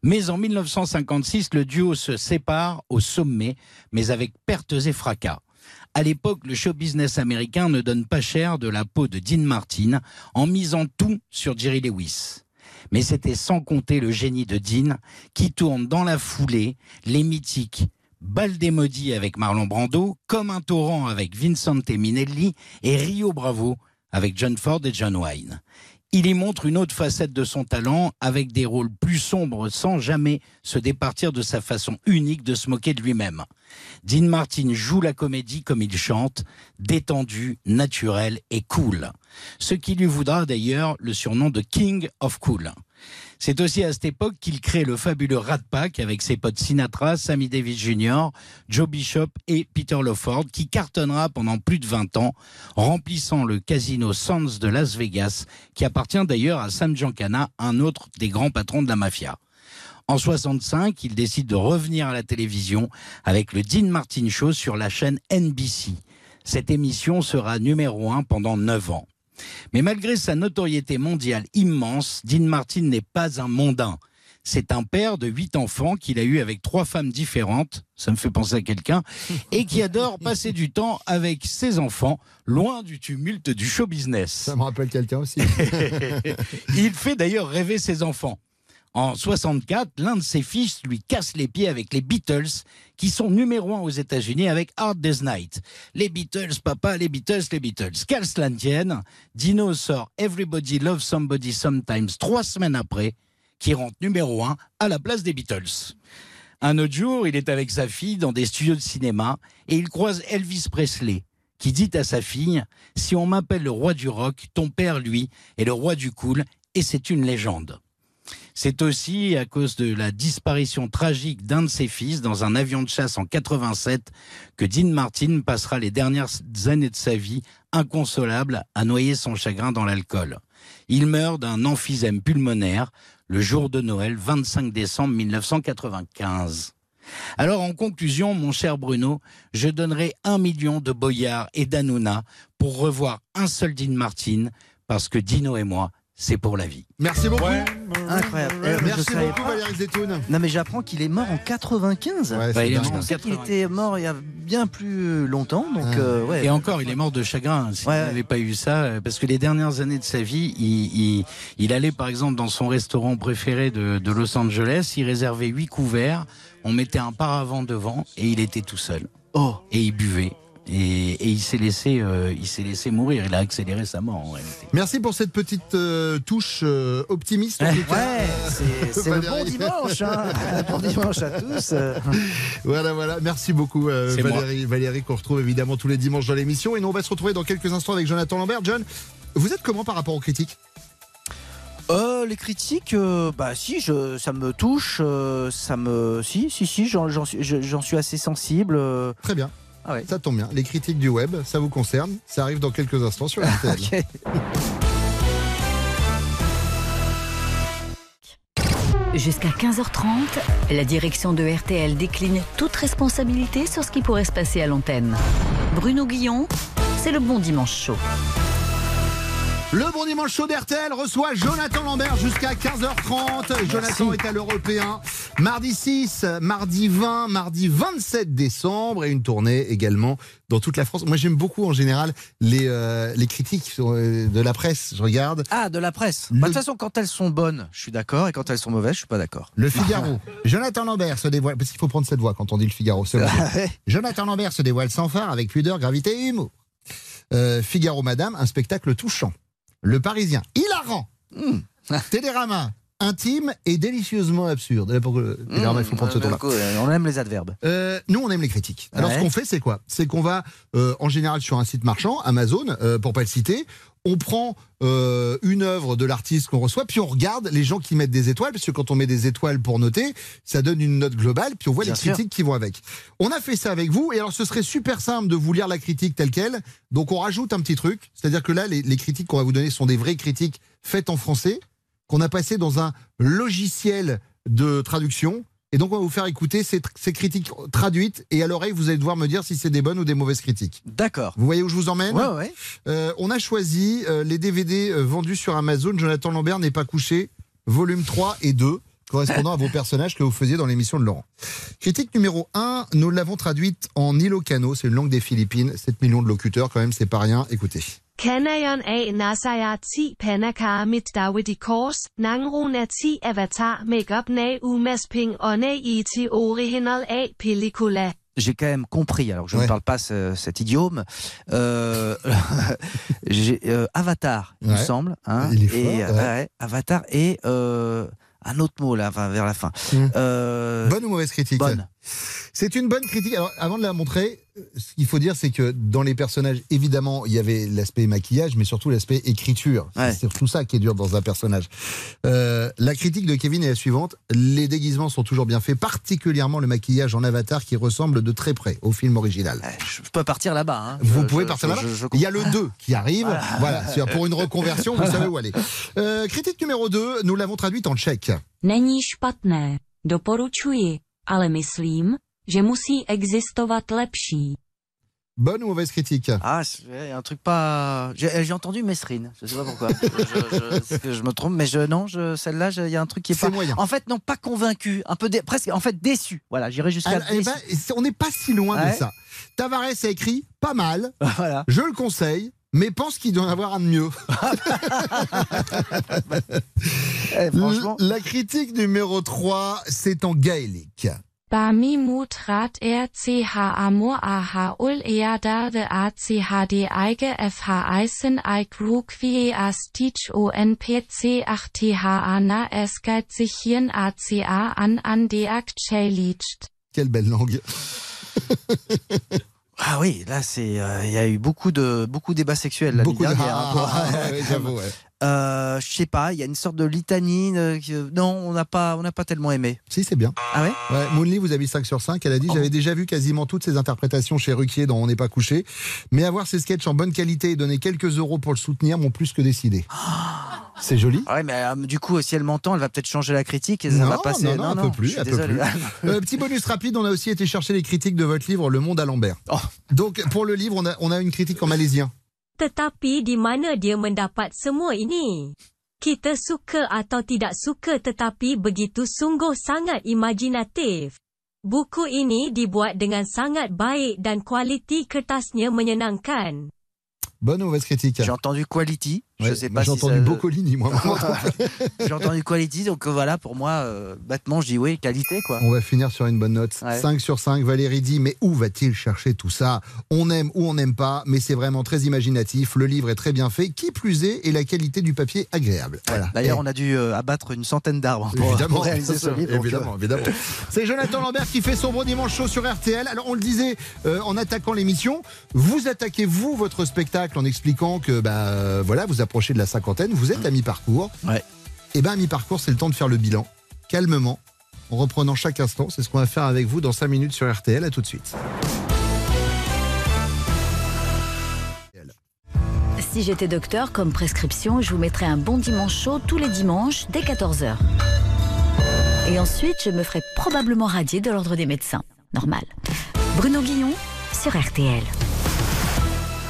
Mais en 1956, le duo se sépare au sommet, mais avec pertes et fracas. À l'époque, le show business américain ne donne pas cher de la peau de Dean Martin en misant tout sur Jerry Lewis. Mais c'était sans compter le génie de Dean qui tourne dans la foulée les mythiques Baldemodi avec Marlon Brando, Comme un torrent avec Vincent Minelli et Rio Bravo avec John Ford et John Wayne. Il y montre une autre facette de son talent avec des rôles plus sombres sans jamais se départir de sa façon unique de se moquer de lui-même. Dean Martin joue la comédie comme il chante, détendu, naturel et cool. Ce qui lui voudra d'ailleurs le surnom de King of Cool. C'est aussi à cette époque qu'il crée le fabuleux Rat Pack avec ses potes Sinatra, Sammy Davis Jr., Joe Bishop et Peter Lawford qui cartonnera pendant plus de 20 ans, remplissant le casino Sands de Las Vegas, qui appartient d'ailleurs à Sam Giancana, un autre des grands patrons de la mafia. En 65, il décide de revenir à la télévision avec le Dean Martin Show sur la chaîne NBC. Cette émission sera numéro un pendant 9 ans. Mais malgré sa notoriété mondiale immense, Dean Martin n'est pas un mondain. C'est un père de huit enfants qu'il a eu avec trois femmes différentes, ça me fait penser à quelqu'un, et qui adore passer du temps avec ses enfants, loin du tumulte du show business. Ça me rappelle quelqu'un aussi. Il fait d'ailleurs rêver ses enfants. En 64, l'un de ses fils lui casse les pieds avec les Beatles, qui sont numéro un aux États-Unis avec Hard Day's Night. Les Beatles, papa, les Beatles, les Beatles. Qu'elle se la tienne, Dino sort Everybody Loves Somebody Sometimes trois semaines après, qui rentre numéro un à la place des Beatles. Un autre jour, il est avec sa fille dans des studios de cinéma et il croise Elvis Presley, qui dit à sa fille Si on m'appelle le roi du rock, ton père, lui, est le roi du cool et c'est une légende. C'est aussi à cause de la disparition tragique d'un de ses fils dans un avion de chasse en 87 que Dean Martin passera les dernières années de sa vie inconsolable à noyer son chagrin dans l'alcool. Il meurt d'un emphysème pulmonaire le jour de Noël 25 décembre 1995. Alors en conclusion, mon cher Bruno, je donnerai un million de Boyard et d'Anouna pour revoir un seul Dean Martin, parce que Dino et moi, c'est pour la vie. Merci beaucoup. Incroyable. Eh, Merci beaucoup pas. Valérie Zetoun. Non mais j'apprends qu'il est mort en 95. Ouais, c'est Bah, il est dingue. mort Je en pensais qu'il 80. était mort il y a bien plus longtemps. Donc euh, ouais. Et encore, il est mort de chagrin. S'il Ouais. n'avait pas eu ça, euh, parce que les dernières années de sa vie, il, il, il allait par exemple dans son restaurant préféré de, de Los Angeles, il réservait huit couverts, on mettait un paravent devant et il était tout seul. Oh. Et il buvait. Et, et il s'est laissé, euh, il s'est laissé mourir. Il a accéléré sa mort en réalité. Merci pour cette petite euh, touche euh, optimiste. en tout cas. Ouais, c'est le bon Valérie. dimanche. Hein. bon dimanche à tous. Voilà, voilà. Merci beaucoup, euh, moi. Valérie. Valérie, qu'on retrouve évidemment tous les dimanches dans l'émission. Et nous, on va se retrouver dans quelques instants avec Jonathan Lambert. John, vous êtes comment par rapport aux critiques? Euh, les critiques, euh, bah si, je, ça me touche, euh, ça me, si, si, si, j'en suis, je- j'en suis assez sensible. euh. Très bien. Ah ouais. Ça tombe bien. Les critiques du web, ça vous concerne. Ça arrive dans quelques instants sur RTL. Jusqu'à 15h30, la direction de RTL décline toute responsabilité sur ce qui pourrait se passer à l'antenne. Bruno Guillon, c'est le bon dimanche chaud. Le bon dimanche chaud reçoit Jonathan Lambert jusqu'à 15h30. Jonathan est à l'Européen. Mardi 6, mardi 20, mardi 27 décembre et une tournée également dans toute la France. Moi j'aime beaucoup en général les, euh, les critiques euh, de la presse. Je regarde. Ah, de la presse. Bah, De toute façon, quand elles sont bonnes, je suis d'accord, et quand elles sont mauvaises, je suis pas d'accord. Le Figaro. Jonathan Lambert se dévoile, parce qu'il faut prendre cette voix quand on dit le Figaro. vrai. Jonathan Lambert se dévoile sans phare, avec pudeur, gravité et humour. Euh, Figaro Madame, un spectacle touchant. Le Parisien, hilarant. Hmm. Télérama, intime et délicieusement absurde. Là, pour que- Télérama, il faut prendre ce Mmh, tour-là. euh, On aime les adverbes. Euh, nous, on aime les critiques. Alors, Ouais. ce qu'on fait, c'est quoi? C'est qu'on va, euh, en général, sur un site marchand, Amazon, euh, pour pas le citer, on prend euh, une œuvre de l'artiste qu'on reçoit, puis on regarde les gens qui mettent des étoiles, parce que quand on met des étoiles pour noter, ça donne une note globale, puis on voit Bien les sûr. critiques qui vont avec. On a fait ça avec vous, et alors ce serait super simple de vous lire la critique telle qu'elle. Donc on rajoute un petit truc, c'est-à-dire que là, les, les critiques qu'on va vous donner sont des vraies critiques faites en français, qu'on a passé dans un logiciel de traduction Et donc, on va vous faire écouter ces, ces critiques traduites. Et à l'oreille, vous allez devoir me dire si c'est des bonnes ou des mauvaises critiques. D'accord. Vous voyez où je vous emmène Ouais, ouais. Euh, on a choisi euh, les DVD euh, vendus sur Amazon. Jonathan Lambert n'est pas couché, volume 3 et 2, correspondant à vos personnages que vous faisiez dans l'émission de Laurent. Critique numéro 1, nous l'avons traduite en Ilocano, c'est une langue des Philippines. 7 millions de locuteurs, quand même, c'est pas rien. Écoutez. Kanayon a nasaya ti penaka mit dawidi kors, nangruna ti avatar makeup na umesping one iti original a pellicula. j'ai quand même compris, alors je ne parle pas ce- cet idiome, euh, euh, Avatar, il me semble. hein, Il est fort, et, ouais. ouais, Avatar et euh, un autre mot là, vers la fin. Euh, Bonne ou mauvaise critique Bonne. C'est une bonne critique. Alors, avant de la montrer, euh, ce qu'il faut dire, c'est que dans les personnages, évidemment, il y avait l'aspect maquillage, mais surtout l'aspect écriture. C'est surtout ça qui est dur dans un personnage. Euh, la critique de Kevin est la suivante. Les déguisements sont toujours bien faits, particulièrement le maquillage en avatar qui ressemble de très près au film original. Je peux partir là-bas. hein. Vous Je- pouvez je- partir là-bas. Il y a le comprends. 2 qui arrive. Voilà. Pour une reconversion, vous savez où aller. Euh, critique numéro 2, nous l'avons traduite en tchèque. Není špatné, doporučuji, ale myslím, že musí existovat lepší. Bonne ou mauvaise critique? Ah, c'est un truc pas. J'ai entendu Mesrine, je sais pas pourquoi. Je, je- je- est-ce que je me trompe, mais je, non, je, celle-là, je- il y a un truc qui est, C'est pas. moyen. En fait, non, pas convaincu, un peu dé- presque, en fait, déçu. Voilà, j'irai jusqu'à. Ah, eh ben, on n'est pas si loin Ouais. de ça. Tavares a écrit pas mal. Voilà. Je le conseille, mais pense qu'il doit en avoir un de mieux. L- La critique numéro 3, c'est en gaélique. Bami mutrat RCH amor ul eadade ACHD eige FH eisen eig rukvie astich ONPC 8 TH ana esgeit sich hien ACA an an deak chelicht. Quelle belle langue. Ah oui, là, c'est, euh, il y a eu beaucoup de beaucoup débats sexuels l'année Beaucoup de ah, ah, ah, ouais, j'avoue, ouais. Euh, je sais pas, il y a une sorte de litanine. euh, non, on n'a pas, on n'a pas tellement aimé. Si, c'est bien. Ah ouais? Ouais, Moonly vous avez mis 5 sur 5. Elle a dit J'avais déjà vu quasiment toutes ses interprétations chez Ruquier dans On n'est pas couché. Mais avoir ses sketchs en bonne qualité et donner quelques euros pour le soutenir m'ont plus que décidé. C'est joli. Ah Ouais, mais euh, du coup, si elle m'entend, elle va peut-être changer la critique et ça non, va passer. non, non, un peu plus. un peu plus. Euh, petit bonus rapide, on a aussi été chercher les critiques de votre livre Le Monde à Lambert. Oh. Donc pour le livre, on a, on a une critique en malaisien. Tetapi di mana dia mendapat semua ini? Kita suka atau tidak suka tetapi begitu sungguh sangat imajinatif. Buku ini dibuat dengan sangat baik dan kualiti kertasnya menyenangkan. Bonne ou mauvaise critique J'ai entendu quality. Je Ouais, sais moi, pas J'ai si entendu ça- Boccolini, moi. J'ai entendu quality, donc euh, voilà, pour moi, euh, bêtement, je dis oui, qualité, quoi. On va finir sur une bonne note. Ouais. 5 sur 5. Valérie dit Mais où va-t-il chercher tout ça? On aime ou on n'aime pas, mais c'est vraiment très imaginatif. Le livre est très bien fait. Qui plus est, et la qualité du papier agréable. Voilà. D'ailleurs, Et- on a dû euh, abattre une centaine d'arbres pour, Évidemment, pour réaliser ce livre. évidemment, euh, évidemment. C'est Jonathan Lambert qui fait son bon dimanche chaud sur RTL. Alors on le disait euh, en attaquant l'émission, vous attaquez vous votre spectacle en expliquant que bah voilà vous approchez de la cinquantaine, vous êtes à mi-parcours. Ouais. Et ben à mi-parcours c'est le temps de faire le bilan calmement en reprenant chaque instant. C'est ce qu'on va faire avec vous dans 5 minutes sur RTL. À tout de suite. Si j'étais docteur, comme prescription, je vous mettrais un bon dimanche chaud tous les dimanches dès 14h. Et ensuite, je me ferais probablement radier de l'ordre des médecins. Normal. Bruno Guillon sur RTL.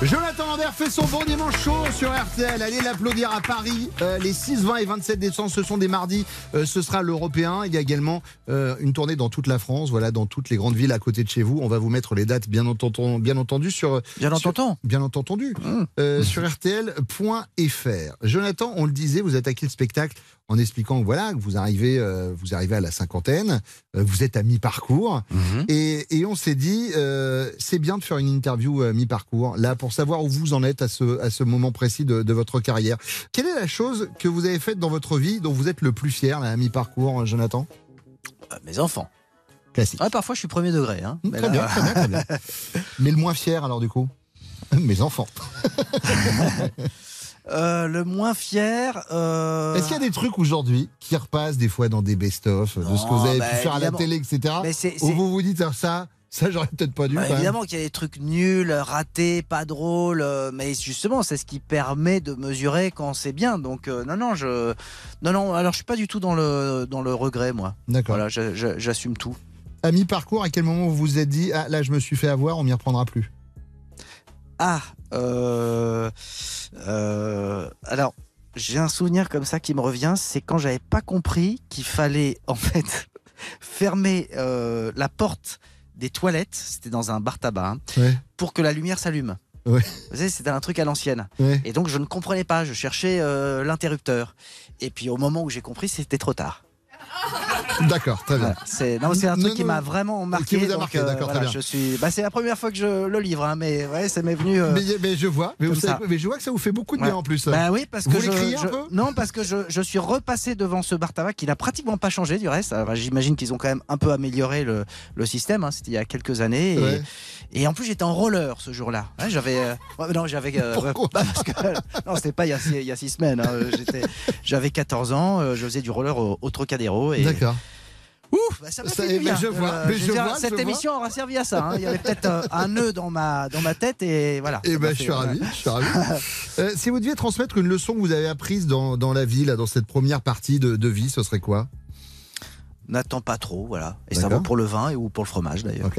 Jonathan Lambert fait son bon dimanche chaud sur RTL. Allez l'applaudir à Paris. Euh, les 6, 20 et 27 décembre, ce sont des mardis. Euh, ce sera l'Européen. Il y a également euh, une tournée dans toute la France, voilà, dans toutes les grandes villes à côté de chez vous. On va vous mettre les dates, bien entendu, bien entendu sur. Bien sur- entendu. bien entendu. euh, sur RTL.fr. Jonathan, on le disait, vous attaquez le spectacle? En expliquant que voilà, que vous arrivez, euh, vous arrivez à la cinquantaine, euh, vous êtes à mi-parcours. Et, et on s'est dit, euh, c'est bien de faire une interview mi-parcours, là, pour savoir où vous en êtes à ce, à ce moment précis de, de votre carrière. Quelle est la chose que vous avez faite dans votre vie dont vous êtes le plus fier, là, à mi-parcours, Jonathan? Mes enfants. Classique. Ouais, parfois, je suis premier degré. Hein, mais Très là- bien, très bien, très bien. Mais le moins fier, alors, du coup? Mes enfants. Euh, le moins fier. euh, Est-ce qu'il y a des trucs aujourd'hui qui repassent des fois dans des best-of, de ce que vous avez bah, pu faire à la télé, etc. Mais Où vous vous dites, ah, ça, Ça, j'aurais peut-être pas dû. Bah, évidemment qu'il y a des trucs nuls, ratés, pas drôles, euh, mais justement, c'est ce qui permet de mesurer quand c'est bien. Donc, euh, non, non, je, non, non. Alors, je suis pas du tout dans le dans le regret, moi. D'accord. Voilà, j'assume tout. À mi-parcours, à quel moment vous vous êtes dit Ah, là, je me suis fait avoir, on m'y reprendra plus? Ah, euh, euh, alors, j'ai un souvenir comme ça qui me revient, c'est quand j'avais pas compris qu'il fallait en fait fermer euh, la porte des toilettes, c'était dans un bar tabac, hein, Ouais. pour que la lumière s'allume. Ouais. Vous savez, c'était un truc à l'ancienne. Ouais. Et donc je ne comprenais pas, je cherchais l'interrupteur. Et puis au moment où j'ai compris, c'était trop tard. D'accord, très bien. Voilà, c'est non, c'est un Non, truc qui m'a vraiment marqué. vous a donc, marqué, euh, d'accord, très voilà, bien. Je suis, bah, c'est la première fois que je le livre, hein, mais ouais, ça m'est venu. euh, Mais, mais je vois, mais, vous savez mais je vois que ça vous fait beaucoup de Ouais. bien en plus. Bah oui, parce Vous que je, un peu? non, parce que je, je suis repassé devant ce bar tabac qui n'a pratiquement pas changé du reste. Alors, J'imagine qu'ils ont quand même un peu amélioré le, le système. hein, C'était il y a quelques années. Et, Ouais. et en plus, j'étais en roller ce jour-là. Ouais, j'avais, euh, non, j'avais. Pourquoi bah, parce que, non, c'était pas il y a six, il y a six semaines. hein, j'étais, j'avais 14 ans. Je faisais du roller au, au Trocadéro. Et, D'accord. Ouf, bah, ça m'a fait eh du bien. je vois, mais veux je dire, vois, cette je vois. émission aura servi à ça. hein. Il y avait peut-être euh, un nœud dans ma dans ma tête et voilà. Eh Ça ben, m'a je suis ravi. Je suis ravi. Euh, si vous deviez transmettre une leçon que vous avez apprise dans, dans la vie, là, dans cette première partie de, de vie, ce serait quoi? N'attends pas trop, voilà. Et ça vaut pour le vin et ou pour le fromage d'ailleurs.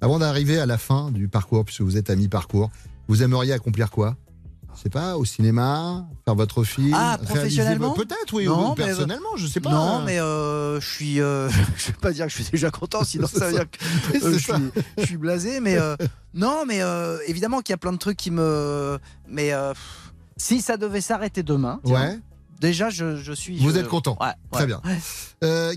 Avant d'arriver à la fin du parcours, puisque vous êtes à mi-parcours, vous aimeriez accomplir quoi? Je sais pas, au cinéma, faire votre film Ah, professionnellement Peut-être, oui, Non, ou mais- personnellement, je sais pas. Non, mais euh, je suis. euh, je vais pas dire que je suis déjà content, sinon ça veut dire que euh, je, suis, je suis blasé. Mais non, mais évidemment qu'il y a plein de trucs qui me. Mais si ça devait s'arrêter demain, tiens, Ouais. déjà je, je suis. Vous je- êtes content. Ouais, Très ouais. bien.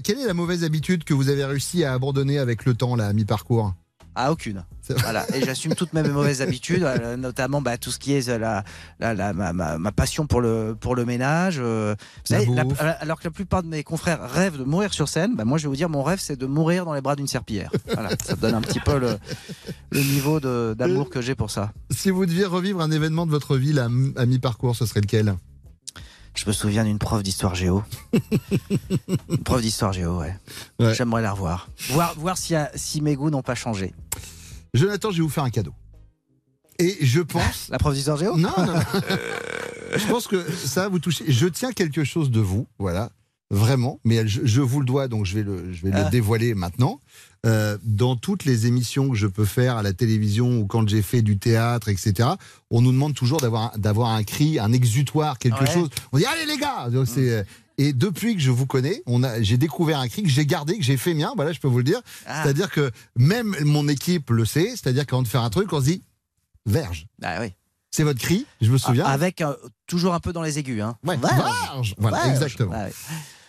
Quelle est la mauvaise habitude que vous avez réussi à abandonner avec le temps, là, à mi-parcours? Ah, aucune. Voilà. Et j'assume toutes mes mauvaises habitudes, euh, notamment bah, tout ce qui est euh, la, la, la- ma, passion pour le, pour le ménage. euh, vous La savez, la- bouffe. alors que la plupart de mes confrères rêvent de mourir sur scène, bah, moi je vais vous dire, mon rêve c'est de mourir dans les bras d'une serpillière. Voilà, ça donne un petit peu le, le niveau d'amour que j'ai pour ça. Si vous deviez revivre un événement de votre vie à mi-parcours, ce serait lequel? Je me souviens d'une prof d'histoire géo. Une prof d'histoire géo, ouais. Ouais. J'aimerais la revoir. Voir, voir si, euh, si mes goûts n'ont pas changé. Jonathan, je vais vous faire un cadeau. Et je pense. La prof d'histoire géo? Non, non, non. je pense que ça va vous toucher. Je tiens quelque chose de vous, voilà, vraiment, mais je, je vous le dois, donc je vais le, je vais Ah. le dévoiler maintenant. Euh, dans toutes les émissions que je peux faire à la télévision ou quand j'ai fait du théâtre, etc., on nous demande toujours d'avoir un- d'avoir un cri, un exutoire, quelque Ouais. Mm. chose. On dit allez les gars Donc, c'est, euh, Et depuis que je vous connais, on a, j'ai découvert un cri que j'ai gardé, que j'ai fait mien. Voilà, je peux vous le dire. Ah. C'est-à-dire que même mon équipe le sait. C'est-à-dire qu'avant de faire un truc, on se dit verge. Ah oui. C'est votre cri, je me souviens. Avec euh, toujours un peu dans les aigus. Hein. Ouais, Verge. Voilà, Verge. exactement. Ouais.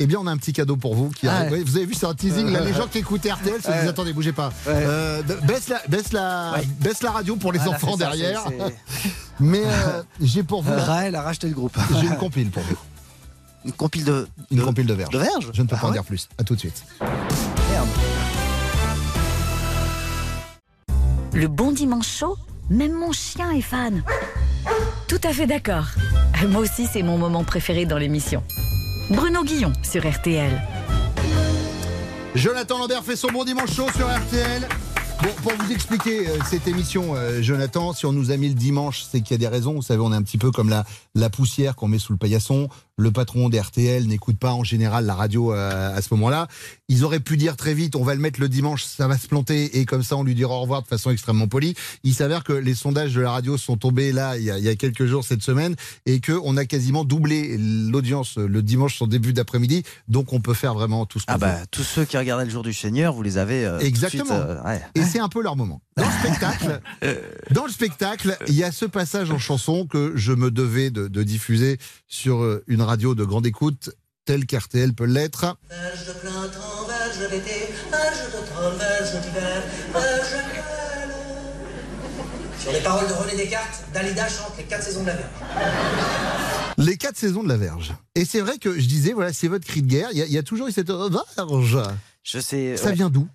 Eh bien, on a un petit cadeau pour vous. Qui Ah ouais. Vous avez vu, c'est un teasing. Là, les gens qui écoutent RTL se disent attendez, bougez pas. Ouais. Euh, baisse, la, baisse, la, Ouais. baisse la radio pour les Voilà, enfants ça, derrière. c'est- c'est- Mais euh, j'ai pour vous. Raël a racheté le groupe. J'ai une compile pour vous. Une compile de. Une compile de verge. De verge Je ne peux Ah pas en ouais dire plus. À tout de suite. Merde. Le bon dimanche chaud, même mon chien est fan. Tout à fait d'accord. Moi aussi, c'est mon moment préféré dans l'émission. Bruno Guillon sur RTL. Jonathan Lambert fait son bon dimanche chaud sur RTL. Bon, pour vous expliquer euh, cette émission, euh, Jonathan, si on nous a mis le dimanche, c'est qu'il y a des raisons. Vous savez, on est un petit peu comme la, la poussière qu'on met sous le paillasson. Le patron d'RTL n'écoute pas en général la radio euh, à ce moment-là. Ils auraient pu dire très vite, on va le mettre le dimanche, ça va se planter, et comme ça, on lui dira au revoir de façon extrêmement polie. Il s'avère que les sondages de la radio sont tombés là, il y a, il y a quelques jours cette semaine, et que on a quasiment doublé l'audience le dimanche, son début d'après-midi. Donc, on peut faire vraiment tout ce qu'on Ah veut. bah, tous ceux qui regardaient le jour du Seigneur, vous les avez. euh, tout de Exactement. suite, euh, ouais. Et c'est un peu leur moment. Dans le spectacle, dans le spectacle, il y a ce passage en chanson que je me devais de, de diffuser sur euh, une radio de grande écoute, telle qu'RTL peut l'être. Sur les paroles de René Descartes, Dalida chante les quatre saisons de la Verge. Les quatre saisons de la Verge. Et c'est vrai que je disais, voilà, c'est votre cri de guerre. Il y a, il y a toujours eu cette euh, Verge. Je sais. Ça ouais. vient d'où?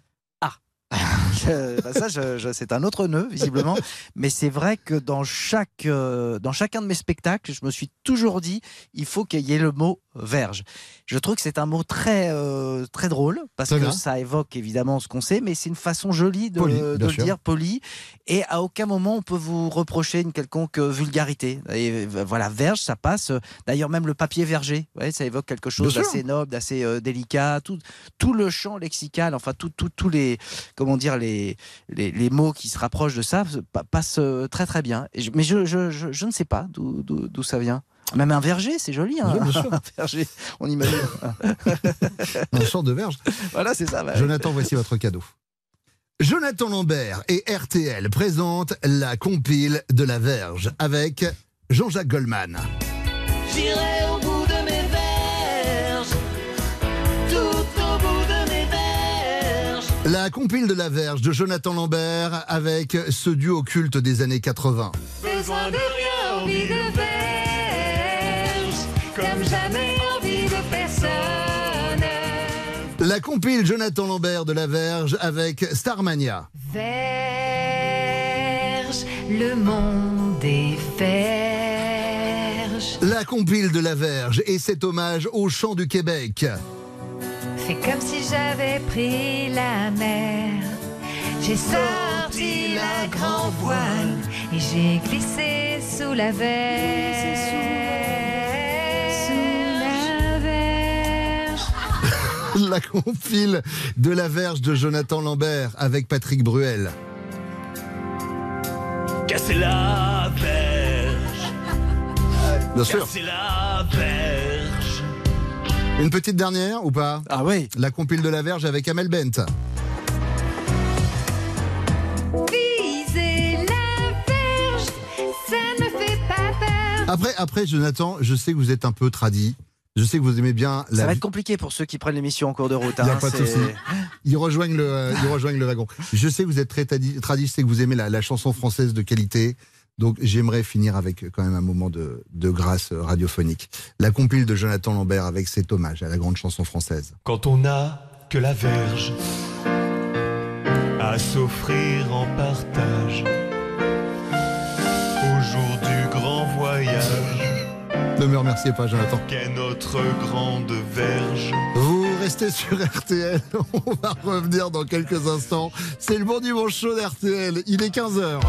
Bah ça, c'est un autre nœud, visiblement. Mais c'est vrai que dans, chaque, euh, dans chacun de mes spectacles, je me suis toujours dit, il faut qu'il y ait le mot verge. Je trouve que c'est un mot très, euh, très drôle parce que ça évoque évidemment ce qu'on sait, mais c'est une façon jolie de, Poli, de bien le sûr. dire, poli. Et à aucun moment on peut vous reprocher une quelconque euh, vulgarité. Et euh, voilà, verge, ça passe. D'ailleurs, même le papier verger, ouais, ça évoque quelque chose d'assez noble, d'assez euh, délicat. Tout, tout le champ lexical, enfin, tout- tout- tous les, comment dire, les, les, les mots qui se rapprochent de ça pa- passent très très bien. Mais je, je, je, je ne sais pas d'où ça vient. Même un verger, c'est joli, hein, Oui, bien sûr. un verger, on imagine. Un champ de verge. voilà, c'est ça. bah, Jonathan, voici votre cadeau. Jonathan Lambert et RTL présentent la compile de la Verge avec Jean-Jacques Goldman. J'irai au bout de mes verges, tout au bout de mes verges. La compile de la Verge de Jonathan Lambert avec ce duo culte des années 80. Besoin de rien, comme jamais envie de personne. La compile Jonathan Lambert de la Verge avec Starmania. Verge, le monde est verge. La compile de la Verge et cet hommage au chant du Québec. Fais comme si j'avais pris la mer. J'ai sorti la grand voile et j'ai glissé sous la verge. La compile de la Verge de Jonathan Lambert avec Patrick Bruel. Casser la verge, Bien sûr. casser la verge. Une petite dernière ou pas? Ah oui. La compile de la Verge avec Amel Bent. Viser la verge, ça ne fait pas peur. Après, après, Jonathan, je sais que vous êtes un peu tradit. Je sais que vous aimez bien Ça la va être compliqué pour ceux qui prennent l'émission en cours de route. Il n'y a hein, pas de souci. Ils rejoignent le, euh, ils rejoignent le wagon. Je sais que vous êtes très tradi, tradi, je sais que vous aimez la, la chanson française de qualité. Donc j'aimerais finir avec quand même un moment de, de grâce euh, radiophonique. La compile de Jonathan Lambert avec cet hommage à la grande chanson française. Quand on n'a que la verge à s'offrir en partage Ne me remerciez pas, Jonathan. qu'est notre grande verge. Vous restez sur RTL. On va revenir dans quelques instants. C'est le bon dimanche chaud d'RTL. Il est 15h.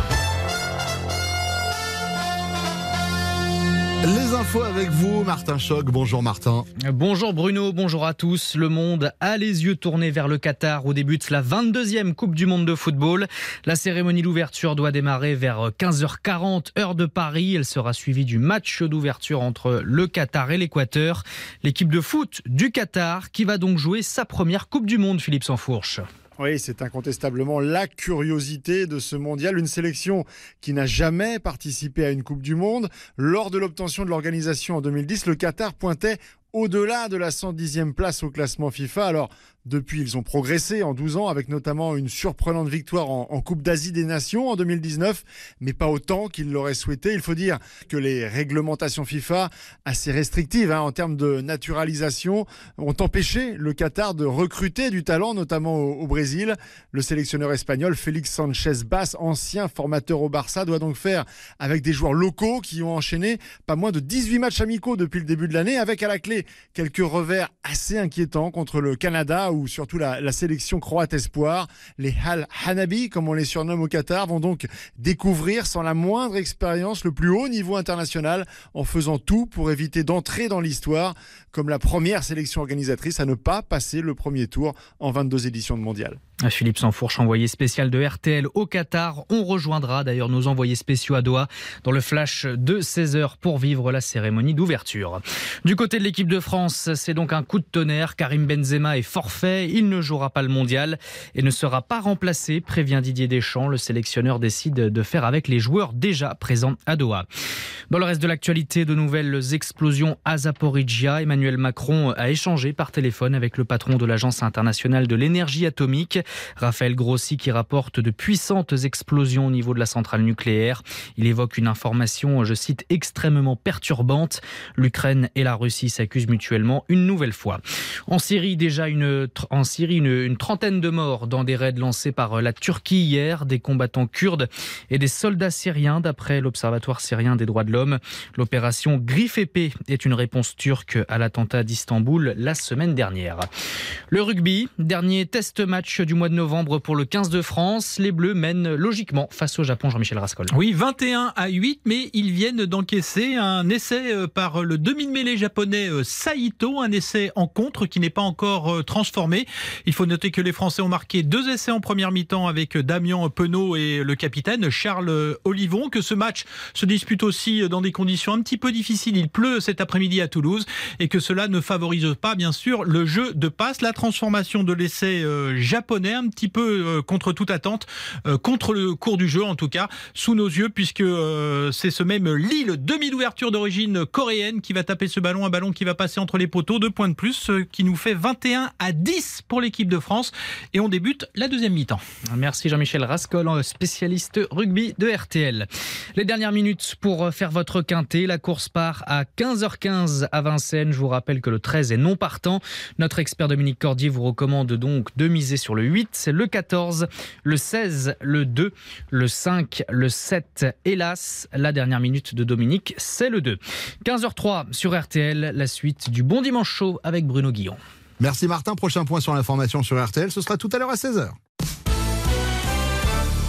Les infos avec vous, Martin Choc. Bonjour Martin. Bonjour Bruno, bonjour à tous. Le monde a les yeux tournés vers le Qatar où débute la 22e Coupe du Monde de football. La cérémonie d'ouverture doit démarrer vers 15h40 heure de Paris. Elle sera suivie du match d'ouverture entre le Qatar et l'Équateur. L'équipe de foot du Qatar qui va donc jouer sa première Coupe du Monde, Philippe Sansfourche. Oui, c'est incontestablement la curiosité de ce mondial, une sélection qui n'a jamais participé à une Coupe du Monde. Lors de l'obtention de l'organisation en 2010, le Qatar pointait au-delà de la 110e place au classement FIFA. Alors, depuis, ils ont progressé en 12 ans, avec notamment une surprenante victoire en, Coupe d'Asie des Nations en 2019, mais pas autant qu'ils l'auraient souhaité. Il faut dire que les réglementations FIFA, assez restrictives hein, en termes de naturalisation, ont empêché le Qatar de recruter du talent, notamment au, Brésil. Le sélectionneur espagnol Félix Sanchez Bass, ancien formateur au Barça, doit donc faire avec des joueurs locaux qui ont enchaîné pas moins de 18 matchs amicaux depuis le début de l'année, avec à la clé quelques revers assez inquiétants contre le Canada surtout la, la sélection croate espoir. Les Hal Hanabi, comme on les surnomme au Qatar, vont donc découvrir sans la moindre expérience le plus haut niveau international en faisant tout pour éviter d'entrer dans l'histoire comme la première sélection organisatrice à ne pas passer le premier tour en 22 éditions de mondial. Philippe Sansfourche, envoyé spécial de RTL au Qatar. On rejoindra d'ailleurs nos envoyés spéciaux à Doha dans le flash de 16h pour vivre la cérémonie d'ouverture. Du côté de l'équipe de France, c'est donc un coup de tonnerre. Karim Benzema est forfait. Il ne jouera pas le mondial et ne sera pas remplacé, prévient Didier Deschamps. Le sélectionneur décide de faire avec les joueurs déjà présents à Doha. Dans le reste de l'actualité, de nouvelles explosions à Zaporizhia. Emmanuel Macron a échangé par téléphone avec le patron de l'Agence internationale de l'énergie atomique. Raphaël Grossi qui rapporte de puissantes explosions au niveau de la centrale nucléaire. Il évoque une information, je cite, extrêmement perturbante. L'Ukraine et la Russie s'accusent mutuellement une nouvelle fois. En Syrie, déjà une, trentaine de morts dans des raids lancés par la Turquie hier, des combattants kurdes et des soldats syriens, d'après l'Observatoire syrien des droits de l'homme. L'opération Griffe épée est une réponse turque à l'attentat d'Istanbul la semaine dernière. Le rugby, dernier test match du mois de novembre pour le 15 de France. Les Bleus mènent logiquement face au Japon, Jean-Michel Rascol. Oui, 21 à 8, mais ils viennent d'encaisser un essai euh, par le demi-mêlée japonais euh, Saito, un essai en contre qui n'est pas encore euh, transformé. Il faut noter que les Français ont marqué deux essais en première mi-temps avec Damien Penaud et le capitaine Charles Olivon, que ce match se dispute aussi dans des conditions un petit peu difficiles. Il pleut cet après-midi à Toulouse et que cela ne favorise pas, bien sûr, le jeu de passe. La transformation de l'essai japonais, un petit peu contre toute attente, contre le cours du jeu en tout cas, sous nos yeux, puisque c'est ce même Lille, demi d'ouverture d'origine coréenne, qui va taper ce ballon, un ballon qui va passer entre les poteaux, deux points de plus, qui nous fait 21 à 10 pour l'équipe de France. Et on débute la deuxième mi-temps. Merci Jean-Michel Rascol, spécialiste rugby de RTL. Les dernières minutes pour faire votre quintet. La course part à 15h15 à Vincennes. Je vous rappelle que le 13 est non partant. Notre expert Dominique Cordier vous recommande donc de miser sur le 8, le 14, le 16, le 2, le 5, le 7. Hélas, la dernière minute de Dominique, c'est le 2. 15h03 sur RTL, la suite du Bon Dimanche Chaud avec Bruno Guillon. Merci Martin. Prochain point sur l'information sur RTL, ce sera tout à l'heure à 16h.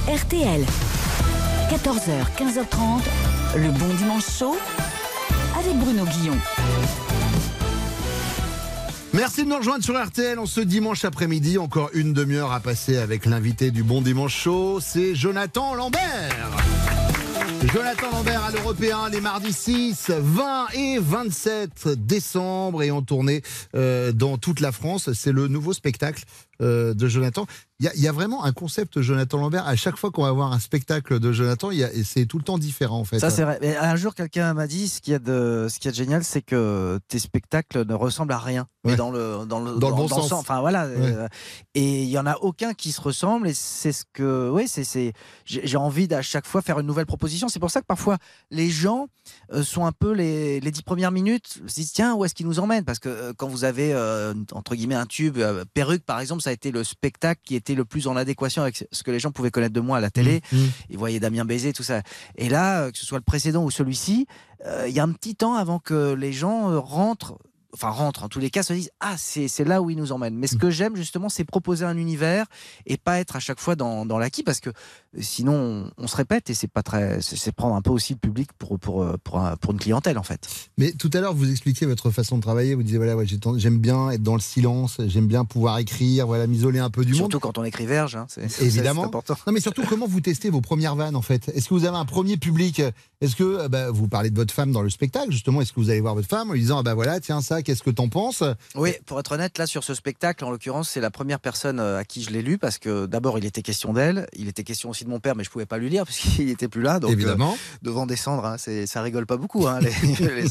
RTL, 14h, 15h30, le Bon Dimanche Chaud avec Bruno Guillon. Merci de nous rejoindre sur RTL en ce dimanche après-midi. Encore une demi-heure à passer avec l'invité du Bon Dimanche Chaud, c'est Jonathan Lambert. Jonathan Lambert à l'Européen les mardis 6, 20 et 27 décembre et en tournée euh, dans toute la France. C'est le nouveau spectacle euh, de Jonathan. Il y, a, il y, a, vraiment un concept Jonathan Lambert. À chaque fois qu'on va voir un spectacle de Jonathan, c'est tout le temps différent en fait. Ça c'est vrai. Mais un jour quelqu'un m'a dit ce qu'il y a de ce qui est génial, c'est que tes spectacles ne ressemblent à rien, mais dans le dans le dans, le bon dans sens. Enfin voilà. Ouais. Euh, et il y en a aucun qui se ressemble. Et c'est ce que oui c'est c'est j'ai envie d'à chaque fois faire une nouvelle proposition. C'est pour ça que parfois les gens euh, sont un peu les les dix premières minutes se disent tiens où est-ce qu'ils nous emmènent? Parce que quand vous avez entre guillemets un tube perruque par exemple ça a été le spectacle qui était le plus en adéquation avec ce que les gens pouvaient connaître de moi à la télé. Mmh, Ils voyaient Damien Baiser, tout ça. Et là, que ce soit le précédent ou celui-ci, euh, il y a un petit temps avant que les gens euh, rentrent enfin rentrent en tous les cas se disent ah c'est là où ils nous emmènent mais ce que j'aime justement c'est proposer un univers et pas être à chaque fois dans, dans l'acquis parce que sinon on, on, se répète et c'est pas très c'est prendre un peu aussi le public pour pour pour, pour une clientèle en fait. Mais tout à l'heure vous expliquiez votre façon de travailler. Vous disiez voilà ouais, j'aime bien être dans le silence j'aime bien pouvoir écrire voilà m'isoler un peu du surtout monde. surtout quand on écrit verge hein, c'est évidemment. important. Non mais surtout comment vous testez vos premières vannes en fait? Est-ce que vous avez un premier public? Est-ce que bah, vous parlez de votre femme dans le spectacle justement? Est-ce que vous allez voir votre femme en lui disant ah bah voilà tiens ça qu'est-ce que t'en penses? Oui, pour être honnête, là sur ce spectacle, en l'occurrence, c'est la première personne euh, à qui je l'ai lu parce que d'abord il était question d'elle, il était question aussi de mon père, mais je pouvais pas lui lire parce qu'il était plus là. Donc, Évidemment. Euh, devant des cendres, hein, ça rigole pas beaucoup, hein, les, les.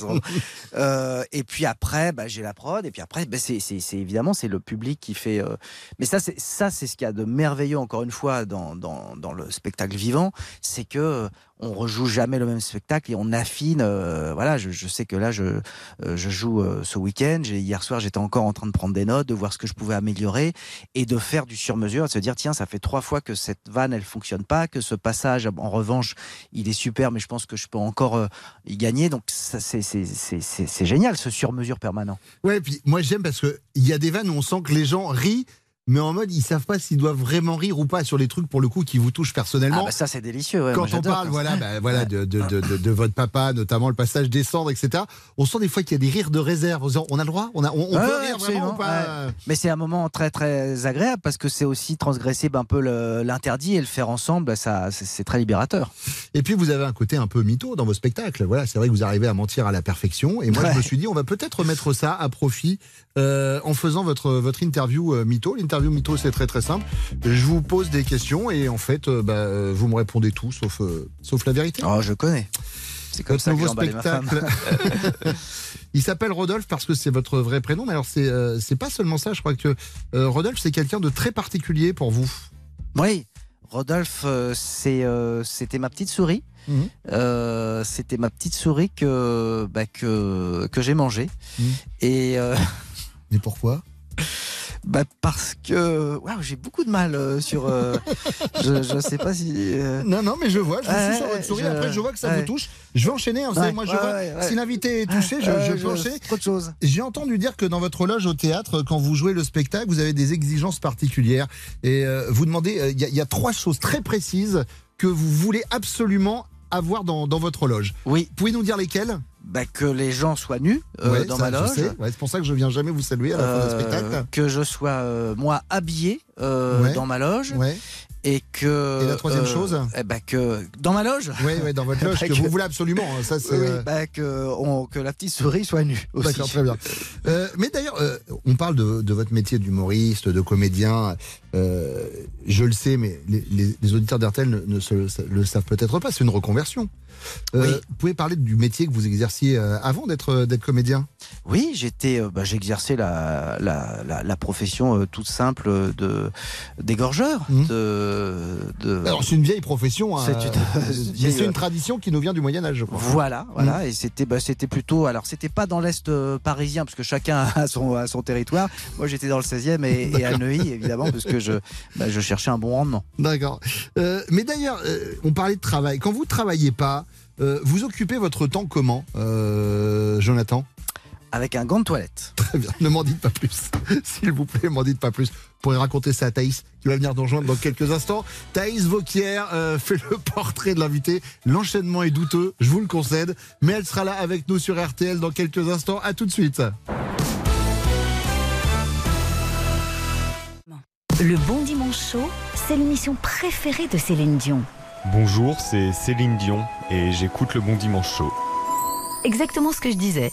Euh, et puis après, bah, j'ai la prod, et puis après, bah, c'est évidemment c'est le public qui fait. Euh... Mais ça, c'est ça, c'est ce qu'il y a de merveilleux encore une fois dans, dans, dans le spectacle vivant, c'est que on rejoue jamais le même spectacle et on affine. Euh, voilà, je, sais que là, je, euh, je joue euh, ce week-end. Hier soir, j'étais encore en train de prendre des notes, de voir ce que je pouvais améliorer et de faire du sur-mesure, de se dire tiens, ça fait trois fois que cette vanne elle fonctionne pas, que ce passage, en revanche, il est super, mais je pense que je peux encore y gagner. Donc c'est génial ce sur-mesure permanent. Ouais, puis moi j'aime parce que il y a des vannes où on sent que les gens rient mais en mode ils savent pas s'ils doivent vraiment rire ou pas sur les trucs pour le coup qui vous touchent personnellement. Ah bah ça c'est délicieux. Ouais, quand on parle voilà bah, voilà de, de, de, de, votre papa notamment le passage descendre etc. On sent des fois qu'il y a des rires de réserve. On a le droit on a on, on ouais, peut rire vraiment ou pas Mais c'est un moment très très agréable parce que c'est aussi transgresser un peu l'interdit et le faire ensemble. Bah, ça c'est très libérateur. Et puis vous avez un côté un peu mytho dans vos spectacles. Voilà c'est vrai que vous arrivez à mentir à la perfection. Et moi je me suis dit on va peut-être mettre ça à profit euh, en faisant votre votre interview euh, mytho. L'interview mytho c'est très très simple. Je vous pose des questions et en fait, euh, bah, vous me répondez tout sauf, euh, sauf la vérité. Oh, je connais. C'est comme Votre ça que nouveau femme. spectacle. Il s'appelle Rodolphe parce que c'est votre vrai prénom, mais alors c'est euh, c'est pas seulement ça. Je crois que euh, Rodolphe c'est quelqu'un de très particulier pour vous. Oui, Rodolphe, euh, c'est, euh, c'était ma petite souris. Euh, c'était ma petite souris que, bah, que, que j'ai mangée. Mhm. Et. euh, Mais pourquoi? Bah parce que waouh, j'ai beaucoup de mal euh, sur. euh, je, je sais pas si. euh, Non, non, mais je vois, je suis Ouais, sur votre souris. je- Après, je vois que ça ouais. vous touche. Je vais enchaîner. hein, vous savez, moi, je ouais, vois. ouais, ouais. Si l'invité est touché, je, je peux enchaîner. trop de choses. J'ai entendu dire que dans votre loge au théâtre, quand vous jouez le spectacle, vous avez des exigences particulières. Et euh, vous demandez, euh, il y, a- il y a trois choses très précises que vous voulez absolument avoir dans, dans votre loge. Oui. Pouvez nous dire lesquelles? Bah, que les gens soient nus euh, Ouais, dans ma loge. Ouais, c'est pour ça que je viens jamais vous saluer à la fin du Euh, spectacle. que je sois euh, moi habillé Ouais. dans ma loge et que Et la troisième chose eh ben, que dans ma loge Oui, ouais, dans votre loge, Bah, que vous voulez absolument. hein, Ça. Oui, bah, que, on- que la petite souris soit nue aussi. D'accord, très bien. Euh, mais d'ailleurs, euh, on parle de, de votre métier d'humoriste, de comédien. Je le sais, mais les, les- les auditeurs d'RTL ne, ne se le, le savent peut-être pas. C'est une reconversion. Euh, Vous pouvez parler du métier que vous exerciez euh, avant d'être d'être comédien? Oui, j'étais, euh, bah, j'exerçais la, la, la, la profession euh, toute simple de d'égorgeur. De, de... Mmh. Alors, c'est une vieille profession. hein, C'est une- euh, mais vieille, c'est euh, une tradition qui nous vient du Moyen-Âge, je crois. Voilà, voilà, Mm. et c'était bah, c'était plutôt alors c'était pas dans l'est euh, parisien parce que chacun a son a son territoire. Moi j'étais dans le 16e et, et à. Neuilly évidemment parce que je bah, je cherchais un bon rendement. D'accord. Euh, mais d'ailleurs, euh, on parlait de travail. Quand vous travaillez pas, euh, vous occupez votre temps comment, euh, Jonathan? Avec un gant de toilette. Très bien, ne m'en dites pas plus. S'il vous plaît, m'en dites pas plus. Vous pourrez raconter ça à Thaïs, qui va venir nous rejoindre dans quelques instants. Thaïs Vauquier euh, fait le portrait de l'invité. L'enchaînement est douteux, je vous le concède, mais elle sera là avec nous sur RTL dans quelques instants. À tout de suite. Le Bon Dimanche Show, c'est l'émission préférée de Céline Dion. Bonjour, c'est Céline Dion et j'écoute le Bon Dimanche Show. Exactement ce que je disais.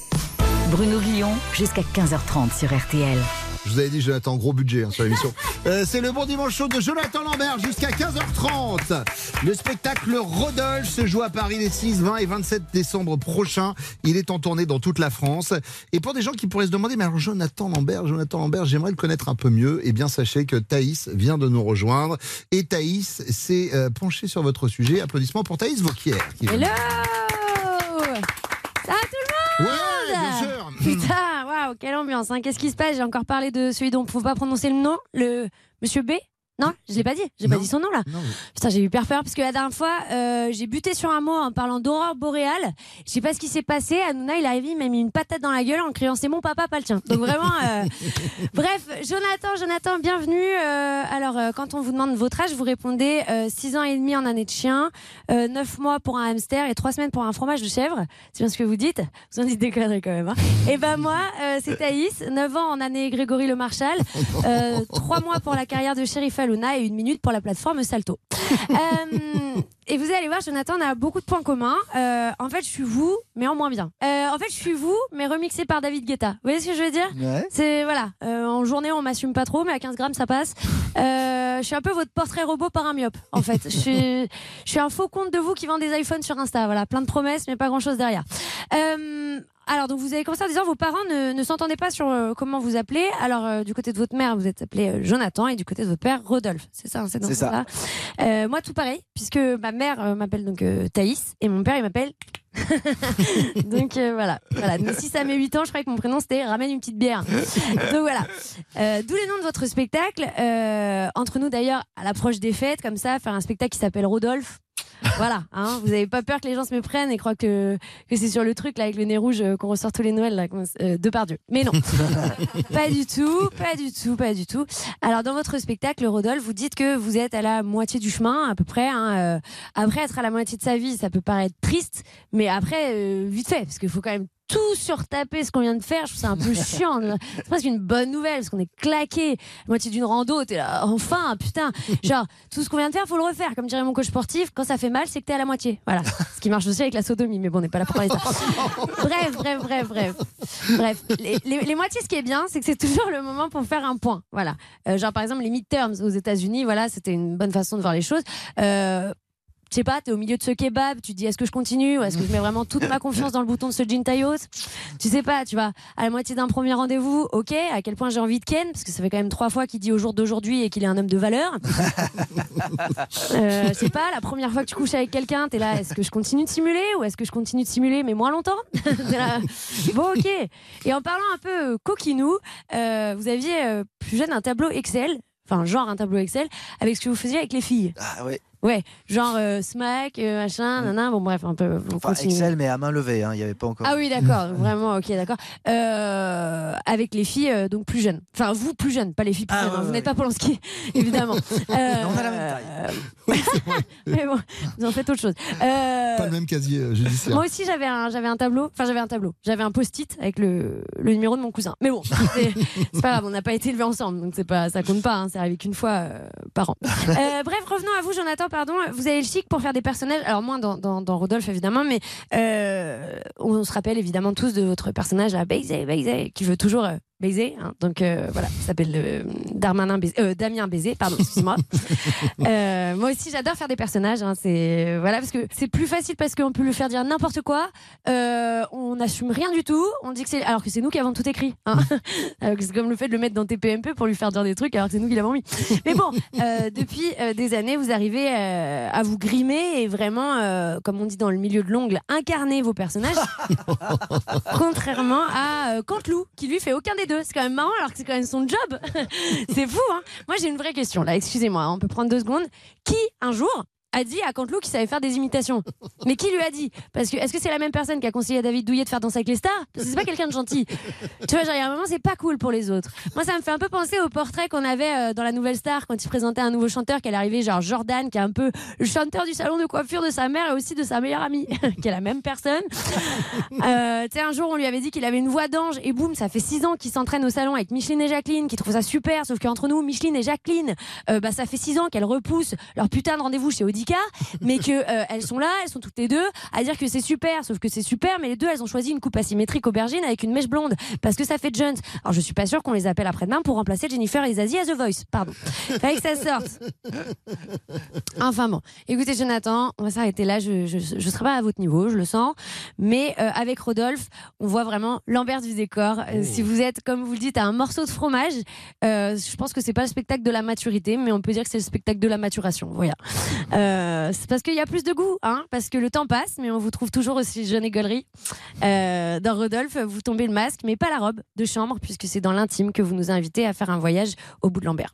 Bruno Guillon, jusqu'à 15h30 sur RTL. Je vous avais dit, Jonathan, gros budget hein, sur l'émission. Euh, c'est le bon dimanche chaud de Jonathan Lambert jusqu'à 15h30. Le spectacle Rodolphe se joue à Paris les 6, 20 et 27 décembre prochains. Il est en tournée dans toute la France. Et pour des gens qui pourraient se demander, mais alors Jonathan Lambert, Jonathan Lambert, j'aimerais le connaître un peu mieux. Eh bien, sachez que Thaïs vient de nous rejoindre. Et Thaïs s'est euh, penchée sur votre sujet. Applaudissements pour Thaïs Vauquier. qui. Hello quelle ambiance. hein. Qu'est-ce qui se passe? J'ai encore parlé de celui dont on ne faut pas prononcer le nom, le Monsieur B? Non, je l'ai pas dit. J'ai pas dit son nom là. Putain, j'ai eu hyper peur parce que la dernière fois, euh, j'ai buté sur un mot en parlant d'aurore boréale. Je sais pas ce qui s'est passé. Hanouna, il est arrivé, il m'a mis une patate dans la gueule en criant c'est mon papa, pas le tien. Donc vraiment. euh, Bref, Jonathan, Jonathan, bienvenue. Euh, alors, quand on vous demande votre âge, vous répondez 6 ans et demi en année de chien, 9 mois pour un hamster et 3 semaines pour un fromage de chèvre. C'est bien ce que vous dites. Vous en dites des conneries quand même. Hein. Et ben moi, c'est Thaïs, 9 ans en année Grégory Le Marchal, 3 mois pour la carrière de Aluna et une minute pour la plateforme Salto. Euh, et vous allez voir, Jonathan, on a beaucoup de points communs. Euh, en fait, je suis vous, mais en moins bien. Euh, en fait, je suis vous, mais remixé par David Guetta. Vous voyez ce que je veux dire? Ouais. C'est voilà. en journée, on m'assume pas trop, mais à 15 grammes, ça passe. Je suis un peu votre portrait robot par un myope. En fait, je suis, je suis un faux compte de vous qui vend des iPhones sur Insta. Voilà, plein de promesses, mais pas grand chose derrière. Alors, donc vous avez commencé en disant vos parents ne, ne s'entendaient pas sur euh, comment vous appelez. Alors, euh, du côté de votre mère, vous êtes appelé euh, Jonathan et du côté de votre père, Rodolphe. C'est ça, hein, c'est ça. moi, tout pareil, puisque ma mère m'appelle donc Thaïs et mon père, il m'appelle. donc euh, voilà, voilà. Mes 6 à mes 8 ans, je croyais que mon prénom c'était Ramène une petite bière. Donc voilà. Euh, D'où les noms de votre spectacle. Euh, entre nous d'ailleurs, à l'approche des fêtes, comme ça, faire un spectacle qui s'appelle Rodolphe. Voilà, hein, vous avez pas peur que les gens se me prennent et croient que, que c'est sur le truc là avec le nez rouge euh, qu'on ressort tous les Noëls là, euh, de par Dieu. Mais non, pas du tout, pas du tout, pas du tout. Alors dans votre spectacle, Rodolphe, vous dites que vous êtes à la moitié du chemin à peu près. hein, euh, après être à la moitié de sa vie, ça peut paraître triste, mais après euh, vite fait, parce qu'il faut quand même tout surtaper ce qu'on vient de faire. Je trouve ça un peu chiant. C'est presque une bonne nouvelle parce qu'on est claqué. La moitié d'une rando, t'es là, enfin, putain. Genre, tout ce qu'on vient de faire, faut le refaire. Comme dirait mon coach sportif, quand ça fait mal, c'est que t'es à la moitié. Voilà. Ce qui marche aussi avec la sodomie, mais bon, on n'est pas là pour parler de ça. Bref, bref, bref, bref. Bref, les, les- les moitiés, ce qui est bien, c'est que c'est toujours le moment pour faire un point. Voilà. Euh, genre, par exemple, les midterms aux États-Unis, voilà, c'était une bonne façon de voir les choses. Euh, je sais pas, t'es au milieu de ce kebab, tu te dis est-ce que je continue ou est-ce que je mets vraiment toute ma confiance dans le bouton de ce jean taille haute Tu sais pas, tu vois, à la moitié d'un premier rendez-vous, ok, à quel point j'ai envie de Ken, parce que ça fait quand même trois fois qu'il dit au jour d'aujourd'hui et qu'il est un homme de valeur. Euh, je sais pas, la première fois que tu couches avec quelqu'un, t'es là, est-ce que je continue de simuler ou est-ce que je continue de simuler mais moins longtemps? Là, Bon, ok. Et en parlant un peu euh, coquinou, euh, vous aviez euh, plus jeune un tableau Excel, enfin genre un tableau Excel, avec ce que vous faisiez avec les filles. Ah ouais. Ouais, genre euh, smack, euh, machin, nanana, bon bref, un peu. on Enfin, continue. Excel, mais à main levée, hein, il n'y avait pas encore. Ah oui, d'accord, vraiment, ok, d'accord. Euh, avec les filles euh, donc plus jeunes. Enfin, vous plus jeunes, pas les filles plus Ah, jeunes. hein. ouais, vous ouais. n'êtes pas Polanski, évidemment. Euh, on a la même taille. mais bon, vous en faites autre chose. Euh, Pas le même casier judiciaire. moi aussi, j'avais un, j'avais un tableau. Enfin, j'avais un tableau. J'avais un post-it avec le, le numéro de mon cousin. Mais bon, c'est pas grave. On n'a pas été élevés ensemble, donc c'est pas, ça compte pas. Hein, c'est arrivé qu'une fois euh, par an. Euh, bref, revenons à vous, Jonathan. Pardon. Vous avez le chic pour faire des personnages. Alors moins dans, Rodolphe évidemment, mais euh, on se rappelle évidemment tous de votre personnage à Baiser, qui veut toujours euh, baiser. hein. donc euh, voilà, ça s'appelle euh, Darmanin Baiser, euh, Damien Baiser. Pardon, excuse-moi. Moi aussi, j'adore faire des personnages. hein, c'est voilà parce que c'est plus facile parce qu'on peut lui faire dire n'importe quoi. On n'assume rien du tout. On dit que c'est alors que c'est nous qui avons tout écrit. hein. C'est comme le fait de le mettre dans TPMP pour lui faire dire des trucs alors que c'est nous qui l'avons mis. Mais bon, depuis des années, vous arrivez à vous grimer et vraiment, comme on dit dans le milieu de l'ongle, incarner vos personnages. Contrairement à Canteloup, qui lui fait aucun des C'est quand même marrant alors que c'est quand même son job. c'est fou, hein Moi j'ai une vraie question là, excusez-moi, hein, on peut prendre deux secondes. Qui, un jour, a dit à Canteloup qu'il savait faire des imitations Mais qui lui a dit? Parce que est-ce que c'est la même personne qui a conseillé à David Douillet de faire Danser avec les stars? Parce que c'est pas quelqu'un de gentil. Tu vois, genre, il y a un moment, c'est pas cool pour les autres. Moi, ça me fait un peu penser au portrait qu'on avait euh, dans la Nouvelle Star quand il présentait un nouveau chanteur qui allait arriver, genre Jordan, qui est un peu le chanteur du salon de coiffure de sa mère et aussi de sa meilleure amie, qui est la même personne. Euh, tu sais, un jour, on lui avait dit qu'il avait une voix d'ange et boum, ça fait six ans qu'il s'entraîne au salon avec Micheline et Jacqueline, qui trouvent ça super, sauf qu'entre nous, Micheline et Jacqueline, euh, bah, ça fait six ans qu'elles repoussent leur putain de rendez-vous chez Mais que euh, elles sont là, elles sont toutes les deux à dire que c'est super, sauf que c'est super, mais les deux, elles ont choisi une coupe asymétrique aubergine avec une mèche blonde parce que ça fait Jones. Alors, je suis pas sûre qu'on les appelle après-demain pour remplacer Jennifer et Zazie à The Voice. Pardon. Fallait que ça sorte. Enfin bon, écoutez Jonathan, on va s'arrêter là. Je, je, je serai pas à votre niveau, je le sens, mais euh, avec Rodolphe, on voit vraiment l'envers du décor. Euh, Si vous êtes, comme vous le dites, à un morceau de fromage, je pense que c'est pas le spectacle de la maturité, mais on peut dire que c'est le spectacle de la maturation. Voilà. Euh, c'est parce qu'il y a plus de goût, hein, parce que le temps passe, mais on vous trouve toujours aussi jeune et gaulerie. Euh, dans Rodolphe, vous tombez le masque, mais pas la robe de chambre, puisque c'est dans l'intime que vous nous invitez à faire un voyage au bout de Lambert.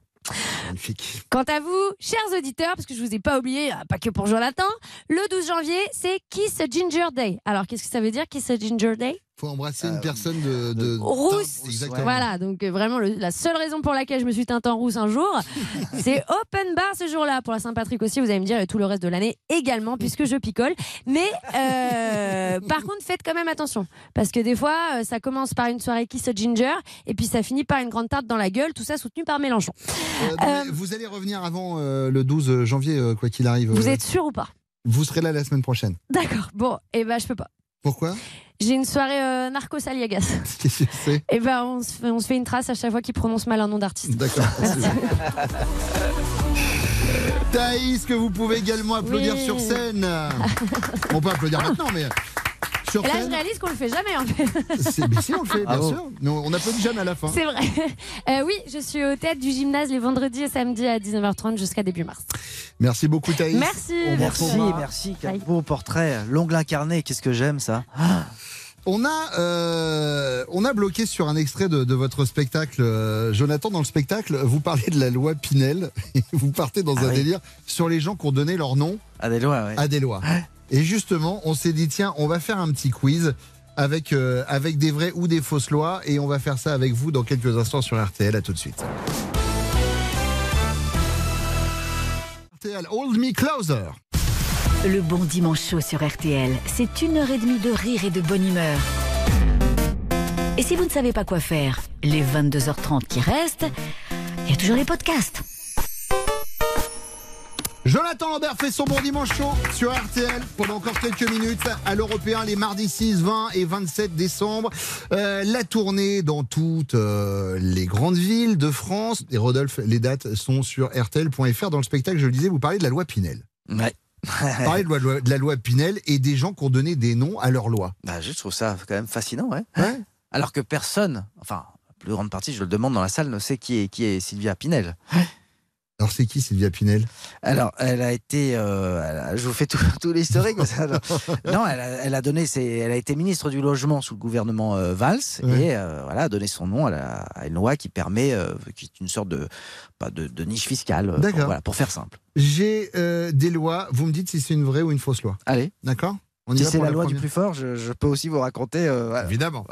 Magnifique. Quant à vous, chers auditeurs, parce que je vous ai pas oublié, ah, pas que pour Jonathan, le 12 janvier, c'est Kiss Ginger Day. Alors, qu'est-ce que ça veut dire, Kiss a Ginger Day? Faut embrasser une personne de, de- Rousse. Exactement. Voilà, donc euh, vraiment le- la seule raison pour laquelle je me suis teinte en rousse un jour, c'est open bar ce jour-là. Pour la Saint-Patrick aussi, vous allez me dire, et tout le reste de l'année également, puisque je picole. Mais euh, par contre, faites quand même attention, parce que des fois, euh, ça commence par une soirée Kiss a Ginger, et puis ça finit par une grande tarte dans la gueule, tout ça soutenu par Mélenchon. Euh, vous allez revenir avant euh, le 12 janvier, euh, quoi qu'il arrive. Vous euh, êtes sûr ou pas? Vous serez là la semaine prochaine. D'accord. Bon, et ben je peux pas. Pourquoi? J'ai une soirée euh, narcos aliagas. Qu'est-ce que c'est? Et ben on se, fait, on se fait une trace à chaque fois qu'il prononce mal un nom d'artiste. D'accord. Thaïs, que vous pouvez également applaudir Oui. sur scène. On peut applaudir maintenant, mais sur Et là, je réalise qu'on le fait jamais en fait. C'est, mais si, on le fait, bien Bravo. sûr. Mais on n'applaudit jamais à la fin. C'est vrai. Euh, oui, je suis au tête du gymnase les vendredis et samedis à 19h30 jusqu'à début mars. Merci beaucoup, Thaïs. Merci. On Merci, merci. Quel beau portrait. L'ongle incarné, qu'est-ce que j'aime ça? On a, euh, on a bloqué sur un extrait de, de votre spectacle, euh, Jonathan. Dans le spectacle, vous parlez de la loi Pinel. Et vous partez dans Ah un oui. délire sur les gens qui ont donné leur nom À des lois, ouais. à des lois. Et justement, on s'est dit tiens, on va faire un petit quiz avec euh, avec des vraies ou des fausses lois, et on va faire ça avec vous dans quelques instants sur RTL. À tout de suite. RTL, Hold Me Closer. Le bon dimanche chaud sur RTL, c'est une heure et demie de rire et de bonne humeur. Et si vous ne savez pas quoi faire, les 22h30 qui restent, il y a toujours les podcasts. Jonathan Lambert fait son bon dimanche chaud sur RTL pendant encore quelques minutes à l'Européen les mardis 6, 20 et 27 décembre. Euh, la tournée dans toutes euh, les grandes villes de France. Et Rodolphe, les dates sont sur RTL.fr. Dans le spectacle, je le disais, vous parlez de la loi Pinel. Ouais. Parler de, la loi- de la loi Pinel et des gens qui ont donné des noms à leur loi. Bah, je trouve ça quand même fascinant, ouais. Alors que personne, enfin, la plus grande partie, je le demande dans la salle, ne sait qui est, qui est Sylvia Pinel. Alors c'est qui Sylvia Pinel? Alors, elle a été, euh, elle a- je vous fais tout, tout l'historique. non, elle a, elle a donné, ses- elle a été ministre du logement sous le gouvernement euh, Valls et euh, voilà, a donné son nom à, la- à une loi qui permet, euh, qui est une sorte de, pas de, de niche fiscale, pour, D'accord. voilà, pour faire simple. J'ai des lois, vous me dites si c'est une vraie ou une fausse loi. Allez. D'accord? Si c'est la loi du plus fort, je, je peux aussi vous raconter. voilà. Évidemment.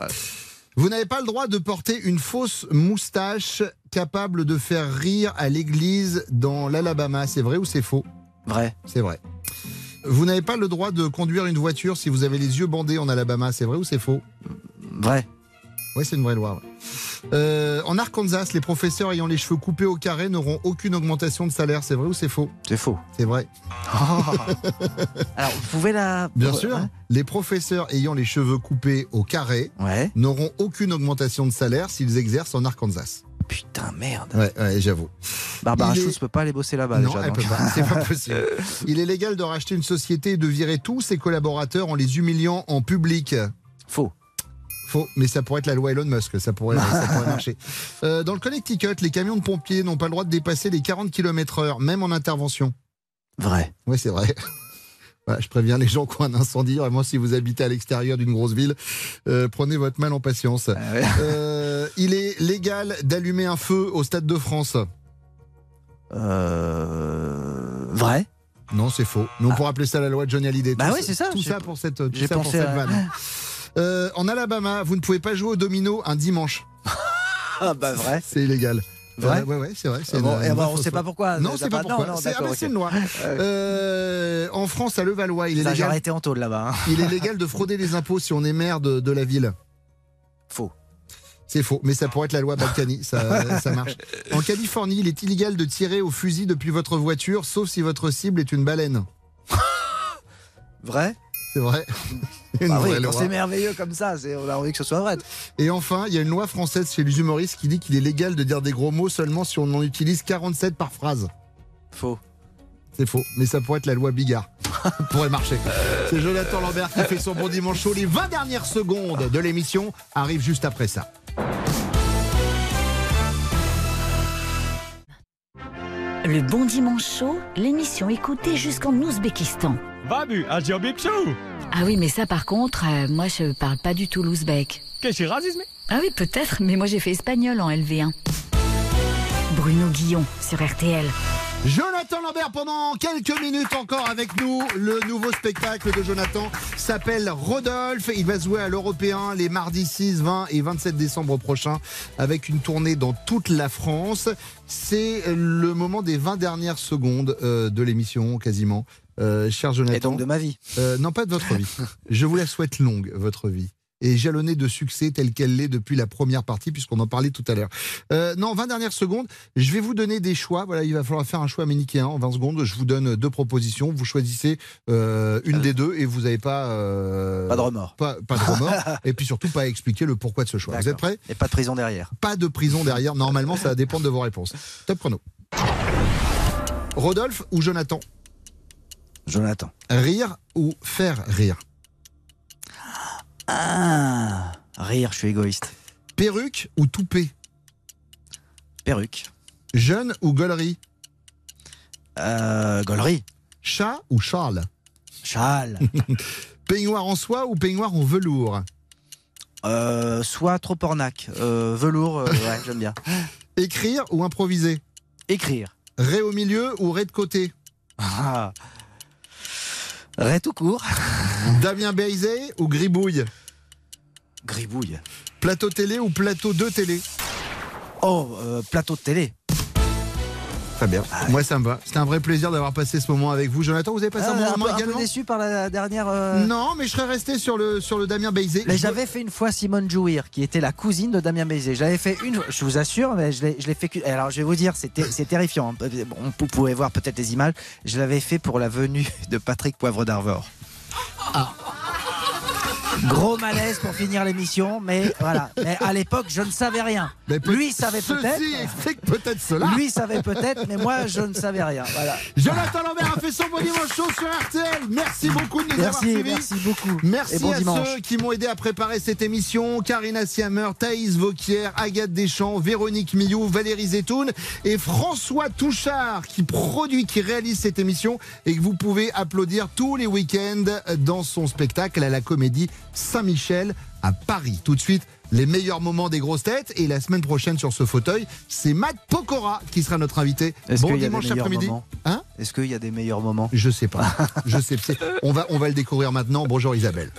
Vous n'avez pas le droit de porter une fausse moustache capable de faire rire à l'église dans l'Alabama. C'est vrai ou c'est faux? Vrai. C'est vrai. Vous n'avez pas le droit de conduire une voiture si vous avez les yeux bandés en Alabama. C'est vrai ou c'est faux? Vrai. Oui, c'est une vraie loi. ouais. Euh, en Arkansas, les professeurs ayant les cheveux coupés au carré n'auront aucune augmentation de salaire. C'est vrai ou c'est faux? C'est faux. C'est vrai. Alors, vous pouvez la. Bien sûr. hein Les professeurs ayant les cheveux coupés au carré Ouais. n'auront aucune augmentation de salaire s'ils exercent en Arkansas. Putain, merde. Ouais, ouais, j'avoue. Barbara Il est- Schultz peut pas aller bosser là-bas non, déjà. elle donc. peut pas. C'est pas possible. Il est légal de racheter une société et de virer tous ses collaborateurs en les humiliant en public. Faux. Faux, mais ça pourrait être la loi Elon Musk, ça pourrait, ça pourrait marcher. Euh, dans le Connecticut, les camions de pompiers n'ont pas le droit de dépasser les 40 km/h, même en intervention. Vrai. Oui, c'est vrai. Voilà, je préviens les gens qui ont un incendie. Vraiment, si vous habitez à l'extérieur d'une grosse ville, euh, prenez votre mal en patience. Euh, il est légal d'allumer un feu au Stade de France. Euh, vrai? Non, c'est faux. Mais on pourrait appeler ça la loi de Johnny Hallyday. Bah Tout oui, c'est ça. Tout ça pour cette, tout j'ai ça pour pensé cette à- vanne. Euh, en Alabama, vous ne pouvez pas jouer au domino un dimanche. Ah bah vrai. C'est illégal. Vrai? Euh, ouais, ouais, c'est vrai. Ah bon, une- et une bah, vraie on fausse sait pas pourquoi. Non, c'est pas pas- pourquoi. C'est ah, d'accord, bah, c'est ok. une loi. Euh, en France, à Levallois, il est Ça, j'ai légal. arrêté en tôle là-bas. hein. Il est légal de frauder les impôts si on est maire de, de la ville. C'est faux, mais ça pourrait être la loi Balkany, ça, ça marche. En Californie, il est illégal de tirer au fusil depuis votre voiture, sauf si votre cible est une baleine. Vrai? C'est vrai. Bah oui, c'est merveilleux comme ça, on a envie que ce soit vrai. Et enfin, il y a une loi française chez les humoristes qui dit qu'il est légal de dire des gros mots seulement si on en utilise 47 par phrase. Faux. C'est faux, mais ça pourrait être la loi Bigard. Ça pourrait marcher. C'est Jonathan Lambert qui fait son bon dimanche chaud. Les 20 dernières secondes de l'émission arrivent juste après ça. Le Bon Dimanche Chaud, l'émission écoutée jusqu'en Ouzbékistan. Babu, Ah oui, mais ça par contre, euh, moi je parle pas du tout l'ouzbek. Qu'est-ce que racisme? Ah oui, peut-être, mais moi j'ai fait espagnol en LV1. Bruno Guillon sur RTL. Jonathan Lambert pendant quelques minutes encore avec nous. Le nouveau spectacle de Jonathan s'appelle Rodolphe. Il va jouer à l'Européen les mardis 6, 20 et 27 décembre prochains avec une tournée dans toute la France. C'est le moment des 20 dernières secondes euh, de l'émission quasiment. Euh, cher Jonathan. Et donc de ma vie. Euh, non, pas de votre vie. Je vous la souhaite longue, votre vie. Et jalonnée de succès telle qu'elle l'est depuis la première partie, puisqu'on en parlait tout à l'heure. Euh, non, 20 dernières secondes. Je vais vous donner des choix. Voilà, il va falloir faire un choix manichéen en 20 secondes. Je vous donne deux propositions. Vous choisissez euh, une des deux et vous n'avez pas. euh, Pas de remords. Pas, pas de remords. et puis surtout, pas à expliquer le pourquoi de ce choix. Vous êtes prêts Et pas de prison derrière. Pas de prison derrière. Normalement, ça va dépendre de vos réponses. Top chrono. Rodolphe ou Jonathan? Jonathan. Rire ou faire rire? Ah, rire, je suis égoïste. Perruque ou toupet? Perruque. Jeune ou gaulerie? Euh, gaulerie. Chat ou Charles Charles. Peignoir en soie ou peignoir en velours? Euh, soit trop ornac. Euh, velours, euh, ouais, j'aime bien. Écrire ou improviser? Écrire. Ré au milieu ou ré de côté? Ah. Ré tout court. Damien Béizet ou Gribouille Gribouille. Plateau télé ou plateau de télé Oh, euh, plateau de télé. Très bien. Moi, ça me va. C'était un vrai plaisir d'avoir passé ce moment avec vous. Jonathan, vous avez passé Ah, un bon un, moment peu, un peu également déçu par la dernière. euh, Non, mais je serais resté sur le, sur le Damien Béizet. Mais j'avais fait une fois Simone Jouir, qui était la cousine de Damien Bézé. J'avais fait une, je vous assure, mais je l'ai, fait. Alors je vais vous dire, c'est terrifiant. Bon, vous pouvez voir peut-être les images. Je l'avais fait pour la venue de Patrick Poivre d'Arvor. up. Gros malaise pour finir l'émission, mais voilà. Mais à l'époque, je ne savais rien. Mais peut- Lui savait peut-être. explique peut-être cela. Lui savait peut-être, mais moi, je ne savais rien. Voilà. Jonathan Lambert a fait son bon dimanche chaud sur RTL. Merci beaucoup de nous avoir Merci, suivis. merci beaucoup. Merci Et bon à dimanche. ceux qui m'ont aidé à préparer cette émission. Karina Siamer, Thaïs Vauquier, Agathe Deschamps, Véronique Millou, Valérie Zetoun et François Touchard qui produit, qui réalise cette émission et que vous pouvez applaudir tous les week-ends dans son spectacle à la Comédie Saint-Michel à Paris. Tout de suite, les meilleurs moments des grosses têtes et la semaine prochaine sur ce fauteuil, c'est Matt Pokora qui sera notre invité. Bon dimanche après-midi. Hein? Est-ce qu'il y a des meilleurs moments? Je sais pas. Je sais. On va, on va le découvrir maintenant. Bonjour Isabelle.